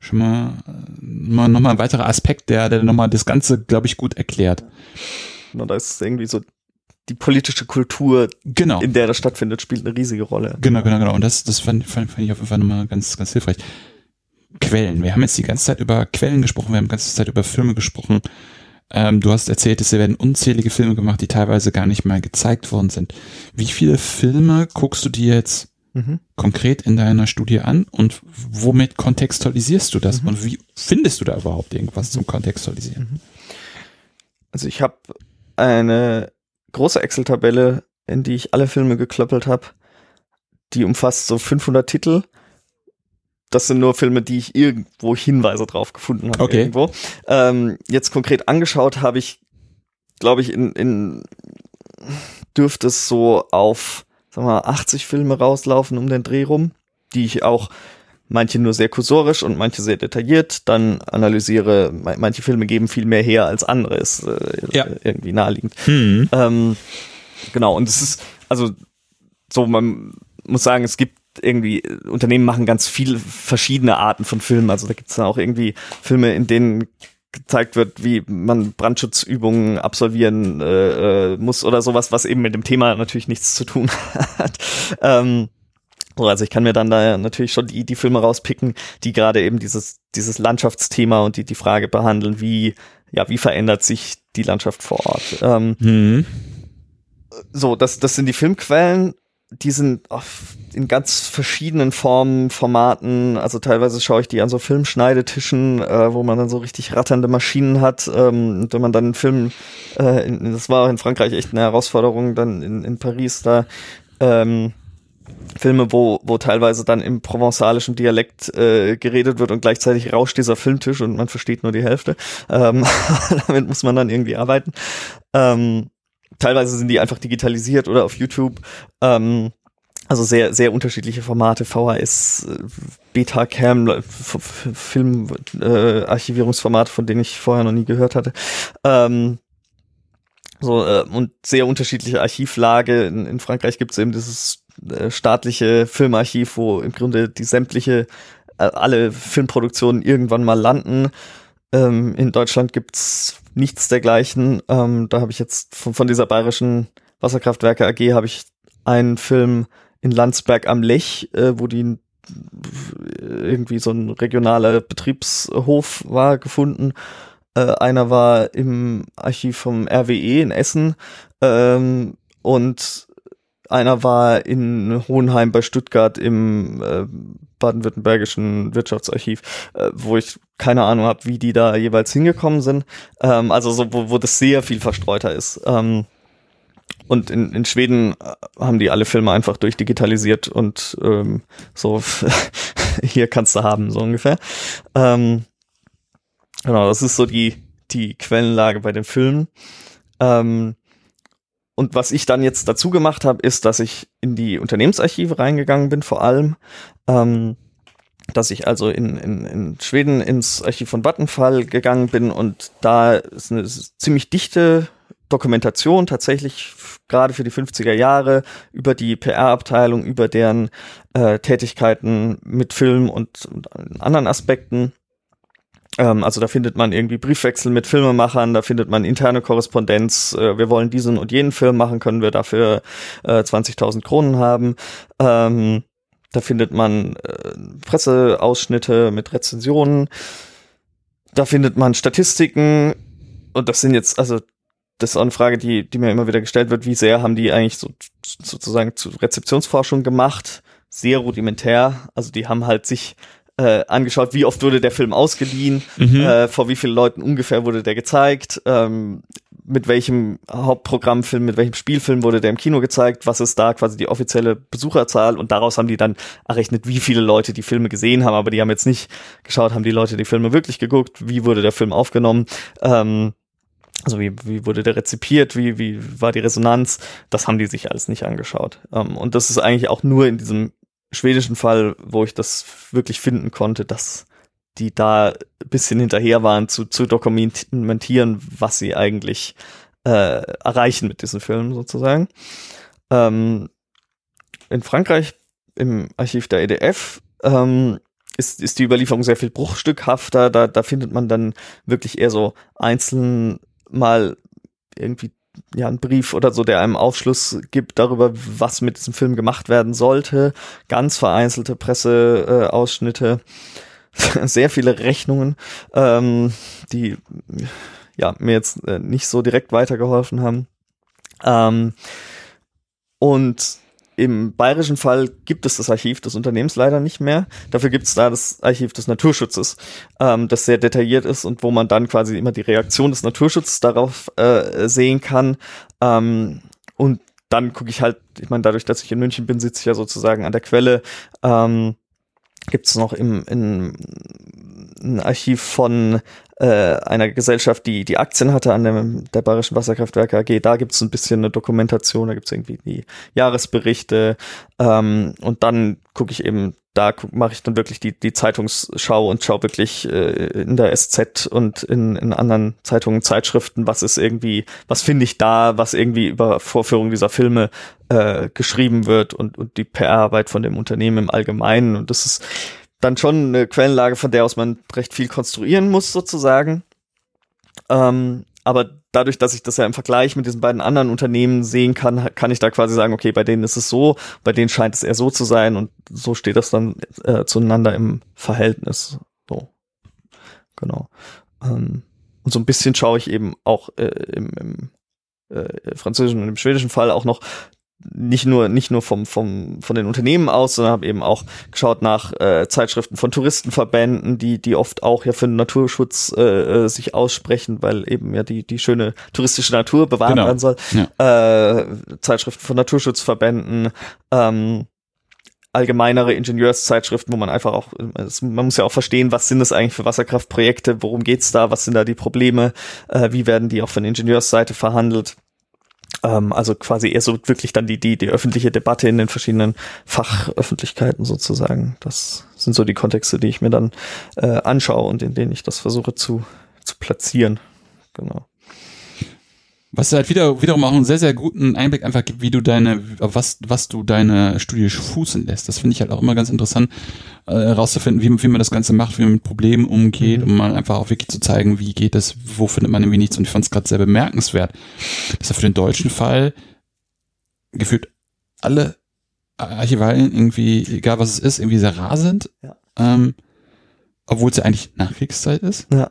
Speaker 1: schon mal, mal nochmal ein weiterer Aspekt, der, der nochmal das Ganze, glaube ich, gut erklärt.
Speaker 2: Und da ist irgendwie so die politische Kultur, genau. in der das stattfindet, spielt eine riesige Rolle.
Speaker 1: Genau, genau, genau. Und das, das fand, fand, fand ich auf jeden Fall nochmal ganz, ganz hilfreich. Quellen. Wir haben jetzt die ganze Zeit über Quellen gesprochen, wir haben die ganze Zeit über Filme gesprochen. Ähm, du hast erzählt, es werden unzählige Filme gemacht, die teilweise gar nicht mal gezeigt worden sind. Wie viele Filme guckst du dir jetzt mhm. konkret in deiner Studie an und womit kontextualisierst du das mhm. und wie findest du da überhaupt irgendwas zum Kontextualisieren? Mhm.
Speaker 2: Also ich habe eine große Excel-Tabelle, in die ich alle Filme geklöppelt habe. Die umfasst so 500 Titel. Das sind nur Filme, die ich irgendwo Hinweise drauf gefunden habe.
Speaker 1: Okay.
Speaker 2: Irgendwo. Ähm, jetzt konkret angeschaut habe ich, glaube ich, in, in dürfte es so auf wir mal, 80 Filme rauslaufen um den Dreh rum, die ich auch manche nur sehr kursorisch und manche sehr detailliert dann analysiere. Manche Filme geben viel mehr her als andere, ist äh, ja. irgendwie naheliegend. Mhm. Ähm, genau, und es ist, also so, man muss sagen, es gibt irgendwie, Unternehmen machen ganz viele verschiedene Arten von Filmen. Also da gibt es dann auch irgendwie Filme, in denen gezeigt wird, wie man Brandschutzübungen absolvieren äh, äh, muss oder sowas, was eben mit dem Thema natürlich nichts zu tun hat. ähm, also ich kann mir dann da natürlich schon die, die Filme rauspicken, die gerade eben dieses, dieses Landschaftsthema und die, die Frage behandeln, wie, ja, wie verändert sich die Landschaft vor Ort. Ähm, mhm. So, das, das sind die Filmquellen die sind in ganz verschiedenen Formen, Formaten. Also teilweise schaue ich die an so Filmschneidetischen, äh, wo man dann so richtig ratternde Maschinen hat. Ähm, und wenn man dann einen Film, äh, in, das war in Frankreich echt eine Herausforderung, dann in, in Paris da ähm, Filme, wo, wo teilweise dann im provenzalischen Dialekt äh, geredet wird und gleichzeitig rauscht dieser Filmtisch und man versteht nur die Hälfte. Ähm, damit muss man dann irgendwie arbeiten. Ähm, teilweise sind die einfach digitalisiert oder auf YouTube. Ähm, also sehr, sehr unterschiedliche Formate, VHS, äh, Betacam, Filmarchivierungsformate, äh, von denen ich vorher noch nie gehört hatte. Ähm, so, äh, und sehr unterschiedliche Archivlage. In, in Frankreich gibt es eben dieses äh, staatliche Filmarchiv, wo im Grunde die sämtliche, äh, alle Filmproduktionen irgendwann mal landen. Ähm, in Deutschland gibt's nichts dergleichen. Ähm, da habe ich jetzt von, von dieser bayerischen Wasserkraftwerke AG habe ich einen Film in Landsberg am Lech, äh, wo die äh, irgendwie so ein regionaler Betriebshof war gefunden. Äh, einer war im Archiv vom RWE in Essen ähm, und einer war in Hohenheim bei Stuttgart im äh, baden-württembergischen Wirtschaftsarchiv, äh, wo ich keine Ahnung habe, wie die da jeweils hingekommen sind. Ähm, also so, wo, wo das sehr viel verstreuter ist. Ähm, und in, in Schweden äh, haben die alle Filme einfach durchdigitalisiert und ähm, so hier kannst du haben, so ungefähr. Ähm, genau, das ist so die, die Quellenlage bei den Filmen. Ähm, und was ich dann jetzt dazu gemacht habe, ist, dass ich in die Unternehmensarchive reingegangen bin, vor allem. Ähm, dass ich also in, in, in Schweden ins Archiv von Vattenfall gegangen bin und da ist eine ziemlich dichte Dokumentation tatsächlich gerade für die 50er Jahre über die PR-Abteilung, über deren äh, Tätigkeiten mit Film und, und anderen Aspekten. Ähm, also da findet man irgendwie Briefwechsel mit Filmemachern, da findet man interne Korrespondenz. Äh, wir wollen diesen und jenen Film machen, können wir dafür äh, 20.000 Kronen haben. Ähm, da findet man äh, Presseausschnitte mit Rezensionen. Da findet man Statistiken. Und das sind jetzt, also, das ist auch eine Frage, die, die mir immer wieder gestellt wird. Wie sehr haben die eigentlich so sozusagen zu Rezeptionsforschung gemacht? Sehr rudimentär. Also die haben halt sich äh, angeschaut, wie oft wurde der Film ausgeliehen, mhm. äh, vor wie vielen Leuten ungefähr wurde der gezeigt, ähm, mit welchem Hauptprogrammfilm, mit welchem Spielfilm wurde der im Kino gezeigt, was ist da quasi die offizielle Besucherzahl und daraus haben die dann errechnet, wie viele Leute die Filme gesehen haben, aber die haben jetzt nicht geschaut, haben die Leute die Filme wirklich geguckt, wie wurde der Film aufgenommen, ähm, also wie, wie wurde der rezipiert, wie, wie war die Resonanz, das haben die sich alles nicht angeschaut. Ähm, und das ist eigentlich auch nur in diesem schwedischen Fall, wo ich das wirklich finden konnte, dass die da ein bisschen hinterher waren zu, zu dokumentieren, was sie eigentlich äh, erreichen mit diesen Filmen sozusagen. Ähm, in Frankreich im Archiv der EDF ähm, ist, ist die Überlieferung sehr viel bruchstückhafter. Da, da findet man dann wirklich eher so einzeln mal irgendwie ja, ein Brief oder so, der einem Aufschluss gibt darüber, was mit diesem Film gemacht werden sollte. Ganz vereinzelte Presseausschnitte, sehr viele Rechnungen, ähm, die ja mir jetzt äh, nicht so direkt weitergeholfen haben. Ähm, und im bayerischen Fall gibt es das Archiv des Unternehmens leider nicht mehr. Dafür gibt es da das Archiv des Naturschutzes, ähm, das sehr detailliert ist und wo man dann quasi immer die Reaktion des Naturschutzes darauf äh, sehen kann. Ähm, und dann gucke ich halt, ich meine, dadurch, dass ich in München bin, sitze ich ja sozusagen an der Quelle. Ähm, gibt es noch im, in, ein Archiv von äh, einer Gesellschaft, die die Aktien hatte an dem, der Bayerischen Wasserkraftwerke AG. Da gibt es ein bisschen eine Dokumentation, da gibt es irgendwie die Jahresberichte ähm, und dann gucke ich eben, da mache ich dann wirklich die, die Zeitungsschau und schaue wirklich äh, in der SZ und in, in anderen Zeitungen, Zeitschriften, was ist irgendwie, was finde ich da, was irgendwie über Vorführung dieser Filme äh, geschrieben wird und, und die PR-Arbeit von dem Unternehmen im Allgemeinen. Und das ist dann schon eine Quellenlage, von der aus man recht viel konstruieren muss, sozusagen. Ähm, aber dadurch, dass ich das ja im Vergleich mit diesen beiden anderen Unternehmen sehen kann, kann ich da quasi sagen, okay, bei denen ist es so, bei denen scheint es eher so zu sein und so steht das dann äh, zueinander im Verhältnis. So. Genau. Ähm, und so ein bisschen schaue ich eben auch äh, im, im äh, französischen und im schwedischen Fall auch noch nicht nur nicht nur vom vom von den Unternehmen aus, sondern habe eben auch geschaut nach äh, Zeitschriften von Touristenverbänden, die die oft auch ja für den Naturschutz äh, äh sich aussprechen, weil eben ja die die schöne touristische Natur bewahrt genau. werden soll. Ja. Äh, Zeitschriften von Naturschutzverbänden, ähm, allgemeinere Ingenieurszeitschriften, wo man einfach auch, man muss ja auch verstehen, was sind das eigentlich für Wasserkraftprojekte, worum geht's da, was sind da die Probleme, äh, wie werden die auch von Ingenieursseite verhandelt. Ähm, also quasi eher so wirklich dann die, die, die öffentliche Debatte in den verschiedenen Fachöffentlichkeiten sozusagen. Das sind so die Kontexte, die ich mir dann äh, anschaue und in denen ich das versuche zu, zu platzieren. Genau.
Speaker 1: Was halt wieder, wiederum auch einen sehr, sehr guten Einblick einfach gibt, wie du deine, was, was du deine Studie fußen lässt. Das finde ich halt auch immer ganz interessant, äh, herauszufinden, wie, wie man das Ganze macht, wie man mit Problemen umgeht, mhm. um mal einfach auch wirklich zu zeigen, wie geht es, wo findet man irgendwie nichts. Und ich fand es gerade sehr bemerkenswert, dass er für den deutschen Fall gefühlt alle Archivalien irgendwie, egal was es ist, irgendwie sehr rar sind. Ja. Ähm, obwohl es ja eigentlich Nachkriegszeit ist.
Speaker 2: Ja.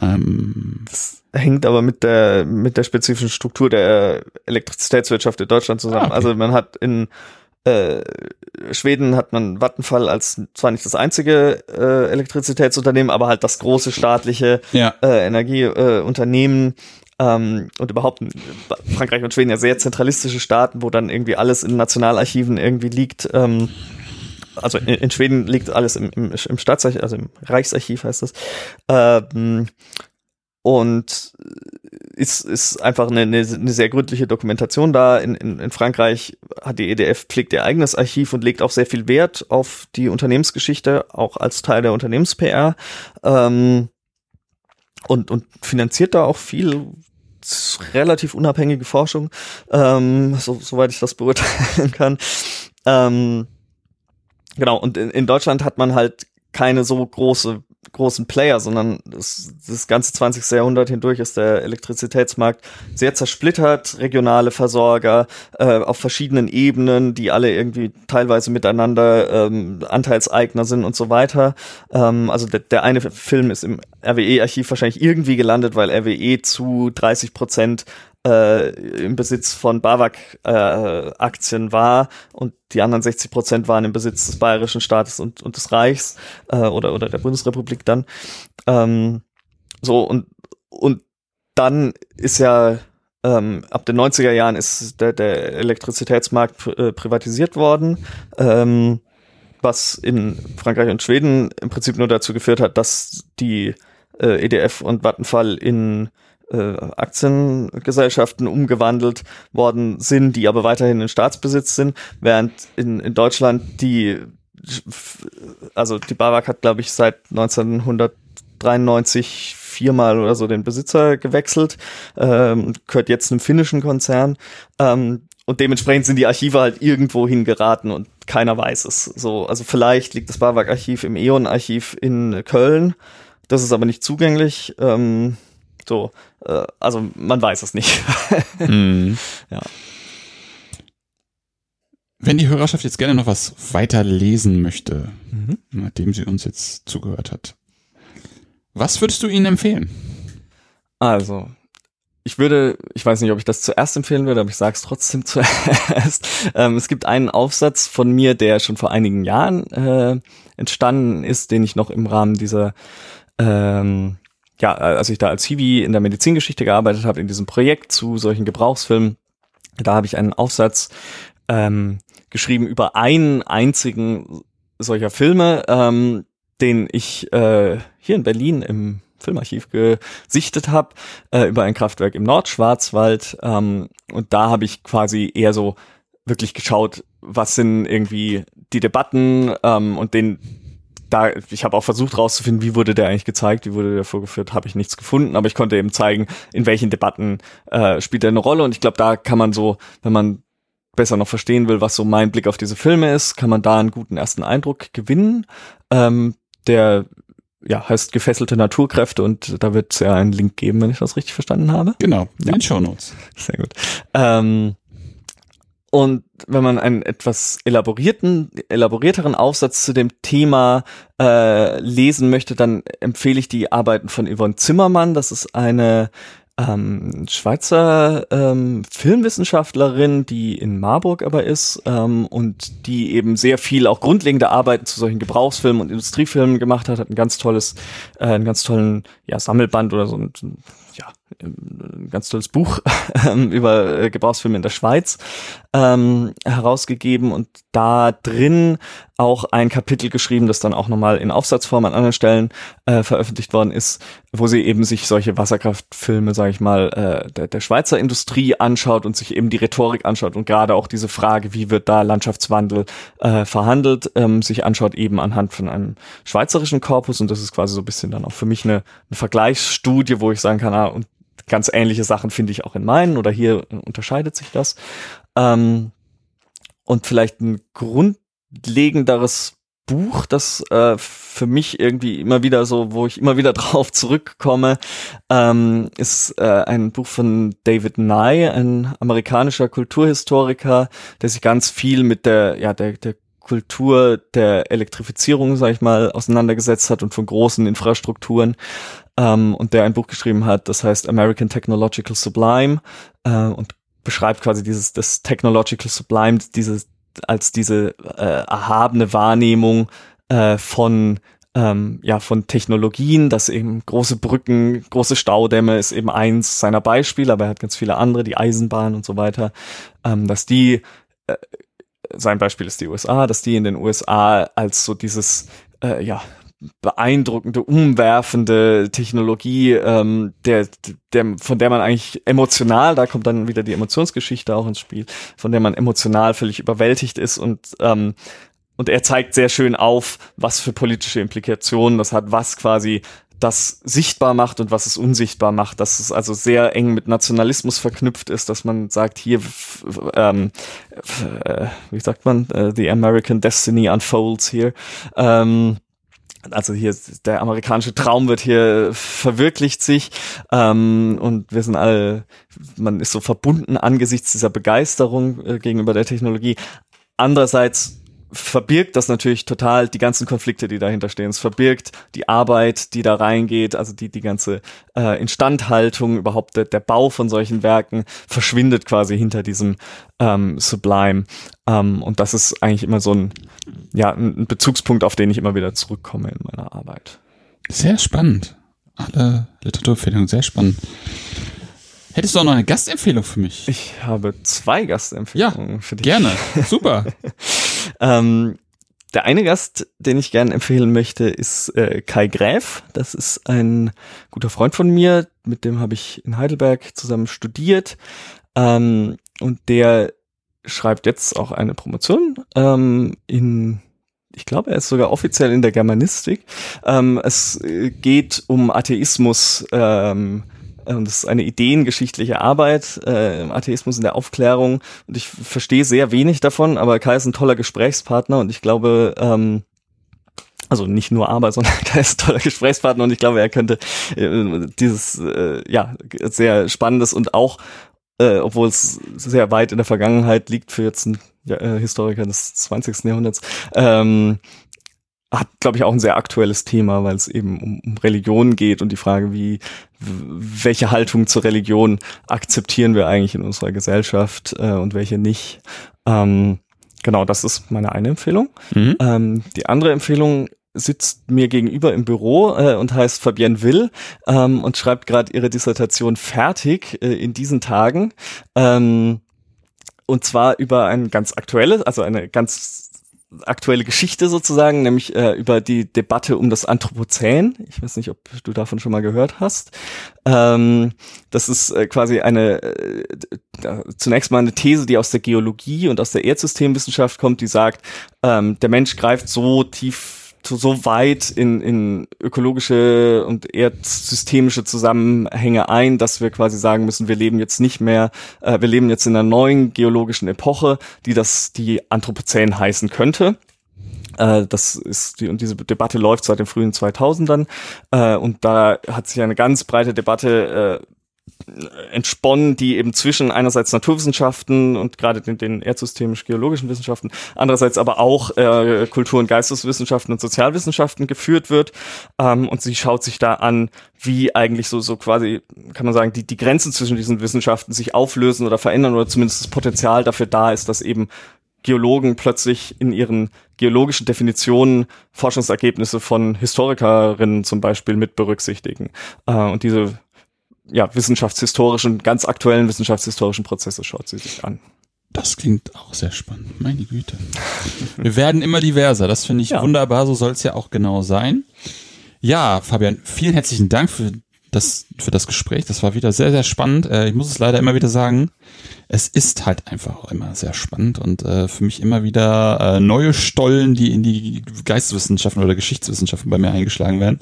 Speaker 2: Ähm, das hängt aber mit der mit der spezifischen Struktur der Elektrizitätswirtschaft in Deutschland zusammen. Ah, okay. Also man hat in äh, Schweden hat man Vattenfall als zwar nicht das einzige äh, Elektrizitätsunternehmen, aber halt das große staatliche ja. äh, Energieunternehmen. Ähm, und überhaupt Frankreich und Schweden ja sehr zentralistische Staaten, wo dann irgendwie alles in Nationalarchiven irgendwie liegt. Ähm, also in, in, Schweden liegt alles im, im, im Staatsarchiv, also im Reichsarchiv heißt das. Ähm, und ist, ist einfach eine, eine, eine sehr gründliche Dokumentation da. In, in, in Frankreich hat die EDF pflegt ihr eigenes Archiv und legt auch sehr viel Wert auf die Unternehmensgeschichte, auch als Teil der Unternehmens-PR. Ähm, und, und finanziert da auch viel relativ unabhängige Forschung, ähm, so, soweit ich das beurteilen kann. Ähm, genau, und in, in Deutschland hat man halt keine so große großen Player, sondern das, das ganze 20. Jahrhundert hindurch ist der Elektrizitätsmarkt sehr zersplittert, regionale Versorger äh, auf verschiedenen Ebenen, die alle irgendwie teilweise miteinander ähm, Anteilseigner sind und so weiter. Ähm, also der, der eine Film ist im RWE-Archiv wahrscheinlich irgendwie gelandet, weil RWE zu 30 Prozent äh, im Besitz von BAWAG-Aktien äh, war und die anderen 60 Prozent waren im Besitz des bayerischen Staates und, und des Reichs äh, oder, oder der Bundesrepublik dann. Ähm, so und, und dann ist ja ähm, ab den 90er Jahren ist der, der Elektrizitätsmarkt äh, privatisiert worden. Ähm, was in Frankreich und Schweden im Prinzip nur dazu geführt hat, dass die äh, EDF und Vattenfall in äh, Aktiengesellschaften umgewandelt worden sind, die aber weiterhin in Staatsbesitz sind, während in, in Deutschland die, also die BAWAG hat, glaube ich, seit 1993 viermal oder so den Besitzer gewechselt, ähm, gehört jetzt einem finnischen Konzern. Ähm, und dementsprechend sind die Archive halt irgendwo hingeraten und keiner weiß es. So, also vielleicht liegt das BAWAG-Archiv im E.ON-Archiv in Köln. Das ist aber nicht zugänglich. Ähm, so, äh, also man weiß es nicht. mm. Ja.
Speaker 1: Wenn die Hörerschaft jetzt gerne noch was weiter lesen möchte, mhm. nachdem sie uns jetzt zugehört hat, was würdest du ihnen empfehlen?
Speaker 2: Also, ich würde, ich weiß nicht, ob ich das zuerst empfehlen würde, aber ich sage es trotzdem zuerst. ähm, es gibt einen Aufsatz von mir, der schon vor einigen Jahren äh, entstanden ist, den ich noch im Rahmen dieser ähm, ja, als ich da als Hiwi in der Medizingeschichte gearbeitet habe, in diesem Projekt zu solchen Gebrauchsfilmen, da habe ich einen Aufsatz ähm, geschrieben über einen einzigen solcher Filme, ähm, den ich äh, hier in Berlin im Filmarchiv gesichtet habe, äh, über ein Kraftwerk im Nordschwarzwald. Ähm, und da habe ich quasi eher so wirklich geschaut, was sind irgendwie die Debatten ähm, und den da, ich habe auch versucht rauszufinden, wie wurde der eigentlich gezeigt, wie wurde der vorgeführt, habe ich nichts gefunden, aber ich konnte eben zeigen, in welchen Debatten äh, spielt er eine Rolle und ich glaube, da kann man so, wenn man besser noch verstehen will, was so mein Blick auf diese Filme ist, kann man da einen guten ersten Eindruck gewinnen. Ähm, der ja, heißt gefesselte Naturkräfte und da wird es ja einen Link geben, wenn ich das richtig verstanden habe.
Speaker 1: Genau, in ja. den Show Notes.
Speaker 2: Sehr gut. Ähm, und wenn man einen etwas elaborierten, elaborierteren Aufsatz zu dem Thema äh, lesen möchte, dann empfehle ich die Arbeiten von Yvonne Zimmermann. Das ist eine ähm, Schweizer ähm, Filmwissenschaftlerin, die in Marburg aber ist ähm, und die eben sehr viel auch grundlegende Arbeiten zu solchen Gebrauchsfilmen und Industriefilmen gemacht hat, hat ein ganz tolles, äh, einen ganz tollen ja, Sammelband oder so ein, ein ganz tolles Buch ähm, über äh, Gebrauchsfilme in der Schweiz ähm, herausgegeben und da drin auch ein Kapitel geschrieben, das dann auch nochmal in Aufsatzform an anderen Stellen äh, veröffentlicht worden ist, wo sie eben sich solche Wasserkraftfilme, sage ich mal, äh, der, der Schweizer Industrie anschaut und sich eben die Rhetorik anschaut und gerade auch diese Frage, wie wird da Landschaftswandel äh, verhandelt, ähm, sich anschaut eben anhand von einem schweizerischen Korpus und das ist quasi so ein bisschen dann auch für mich eine, eine Vergleichsstudie, wo ich sagen kann, ah, und ganz ähnliche Sachen finde ich auch in meinen oder hier unterscheidet sich das. Ähm, und vielleicht ein grundlegenderes Buch, das äh, für mich irgendwie immer wieder so, wo ich immer wieder drauf zurückkomme, ähm, ist äh, ein Buch von David Nye, ein amerikanischer Kulturhistoriker, der sich ganz viel mit der, ja, der, der Kultur der Elektrifizierung, sag ich mal, auseinandergesetzt hat und von großen Infrastrukturen ähm, und der ein Buch geschrieben hat, das heißt American Technological Sublime äh, und beschreibt quasi dieses das Technological Sublime, dieses als diese äh, erhabene Wahrnehmung äh, von ähm, ja von Technologien, dass eben große Brücken, große Staudämme ist eben eins seiner Beispiele, aber er hat ganz viele andere, die Eisenbahn und so weiter, ähm, dass die äh, sein Beispiel ist die USA, dass die in den USA als so dieses äh, ja beeindruckende, umwerfende Technologie, ähm, der, der, von der man eigentlich emotional, da kommt dann wieder die Emotionsgeschichte auch ins Spiel, von der man emotional völlig überwältigt ist und ähm, und er zeigt sehr schön auf, was für politische Implikationen das hat, was quasi das sichtbar macht und was es unsichtbar macht, dass es also sehr eng mit Nationalismus verknüpft ist, dass man sagt, hier, ähm, äh, wie sagt man, uh, the American Destiny unfolds here. Ähm, also hier der amerikanische Traum wird hier verwirklicht sich ähm, und wir sind alle, man ist so verbunden angesichts dieser Begeisterung äh, gegenüber der Technologie. Andererseits verbirgt das natürlich total die ganzen Konflikte, die dahinter stehen. Es verbirgt die Arbeit, die da reingeht, also die, die ganze äh, Instandhaltung, überhaupt der, der Bau von solchen Werken verschwindet quasi hinter diesem ähm, Sublime. Ähm, und das ist eigentlich immer so ein, ja, ein Bezugspunkt, auf den ich immer wieder zurückkomme in meiner Arbeit.
Speaker 1: Sehr spannend. Alle Literaturempfehlungen sehr spannend. Hättest du auch noch eine Gastempfehlung für mich?
Speaker 2: Ich habe zwei Gastempfehlungen
Speaker 1: ja,
Speaker 2: für dich.
Speaker 1: Gerne, super.
Speaker 2: ähm, der eine Gast, den ich gerne empfehlen möchte, ist äh, Kai Gräf. Das ist ein guter Freund von mir, mit dem habe ich in Heidelberg zusammen studiert. Ähm, und der schreibt jetzt auch eine Promotion ähm, in ich glaube, er ist sogar offiziell in der Germanistik. Ähm, es äh, geht um Atheismus ähm, das ist eine ideengeschichtliche Arbeit äh, im Atheismus in der Aufklärung. Und ich verstehe sehr wenig davon, aber Kai ist ein toller Gesprächspartner und ich glaube, ähm, also nicht nur aber, sondern Kai ist ein toller Gesprächspartner und ich glaube, er könnte äh, dieses äh, ja sehr spannendes und auch äh, obwohl es sehr weit in der Vergangenheit liegt für jetzt einen ja, äh, Historiker des 20. Jahrhunderts, ähm, hat, glaube ich, auch ein sehr aktuelles Thema, weil es eben um, um Religion geht und die Frage, wie welche Haltung zur Religion akzeptieren wir eigentlich in unserer Gesellschaft äh, und welche nicht. Ähm, genau, das ist meine eine Empfehlung. Mhm. Ähm, die andere Empfehlung sitzt mir gegenüber im Büro äh, und heißt Fabienne Will ähm, und schreibt gerade ihre Dissertation fertig äh, in diesen Tagen. Ähm, und zwar über ein ganz aktuelles, also eine ganz aktuelle Geschichte sozusagen, nämlich äh, über die Debatte um das Anthropozän. Ich weiß nicht, ob du davon schon mal gehört hast. Ähm, das ist äh, quasi eine äh, zunächst mal eine These, die aus der Geologie und aus der Erdsystemwissenschaft kommt, die sagt, ähm, der Mensch greift so tief so weit in, in ökologische und erdsystemische Zusammenhänge ein, dass wir quasi sagen müssen, wir leben jetzt nicht mehr, äh, wir leben jetzt in einer neuen geologischen Epoche, die das die Anthropozän heißen könnte. Äh, das ist die, und diese Debatte läuft seit den frühen 2000ern. Äh, und da hat sich eine ganz breite Debatte äh, entsponnen, die eben zwischen einerseits Naturwissenschaften und gerade den, den erdsystemisch-geologischen Wissenschaften, andererseits aber auch äh, Kultur- und Geisteswissenschaften und Sozialwissenschaften geführt wird. Ähm, und sie schaut sich da an, wie eigentlich so, so quasi, kann man sagen, die, die Grenzen zwischen diesen Wissenschaften sich auflösen oder verändern oder zumindest das Potenzial dafür da ist, dass eben Geologen plötzlich in ihren geologischen Definitionen Forschungsergebnisse von Historikerinnen zum Beispiel mit berücksichtigen. Äh, und diese ja, wissenschaftshistorischen, ganz aktuellen wissenschaftshistorischen Prozesse schaut sie sich an.
Speaker 1: Das klingt auch sehr spannend. Meine Güte. Wir werden immer diverser. Das finde ich ja. wunderbar. So soll es ja auch genau sein. Ja, Fabian, vielen herzlichen Dank für das, für das Gespräch. Das war wieder sehr, sehr spannend. Äh, ich muss es leider immer wieder sagen. Es ist halt einfach auch immer sehr spannend und äh, für mich immer wieder äh, neue Stollen, die in die Geisteswissenschaften oder Geschichtswissenschaften bei mir eingeschlagen werden.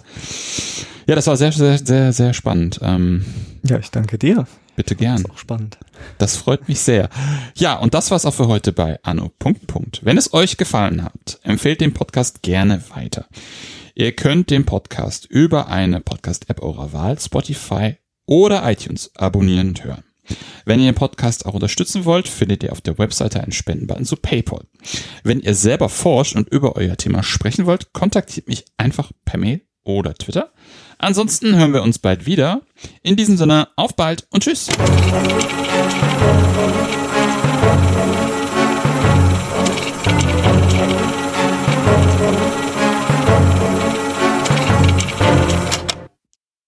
Speaker 1: Ja, das war sehr, sehr, sehr, sehr spannend. Ähm,
Speaker 2: ja, ich danke dir.
Speaker 1: Bitte gern.
Speaker 2: Das ist auch spannend.
Speaker 1: Das freut mich sehr. Ja, und das war's auch für heute bei Anno. Punkt, Punkt. Wenn es euch gefallen hat, empfehlt den Podcast gerne weiter. Ihr könnt den Podcast über eine Podcast-App eurer Wahl, Spotify oder iTunes abonnieren und hören. Wenn ihr den Podcast auch unterstützen wollt, findet ihr auf der Webseite einen Spendenbutton zu PayPal. Wenn ihr selber forscht und über euer Thema sprechen wollt, kontaktiert mich einfach per Mail oder Twitter. Ansonsten hören wir uns bald wieder. In diesem Sinne, auf bald und tschüss.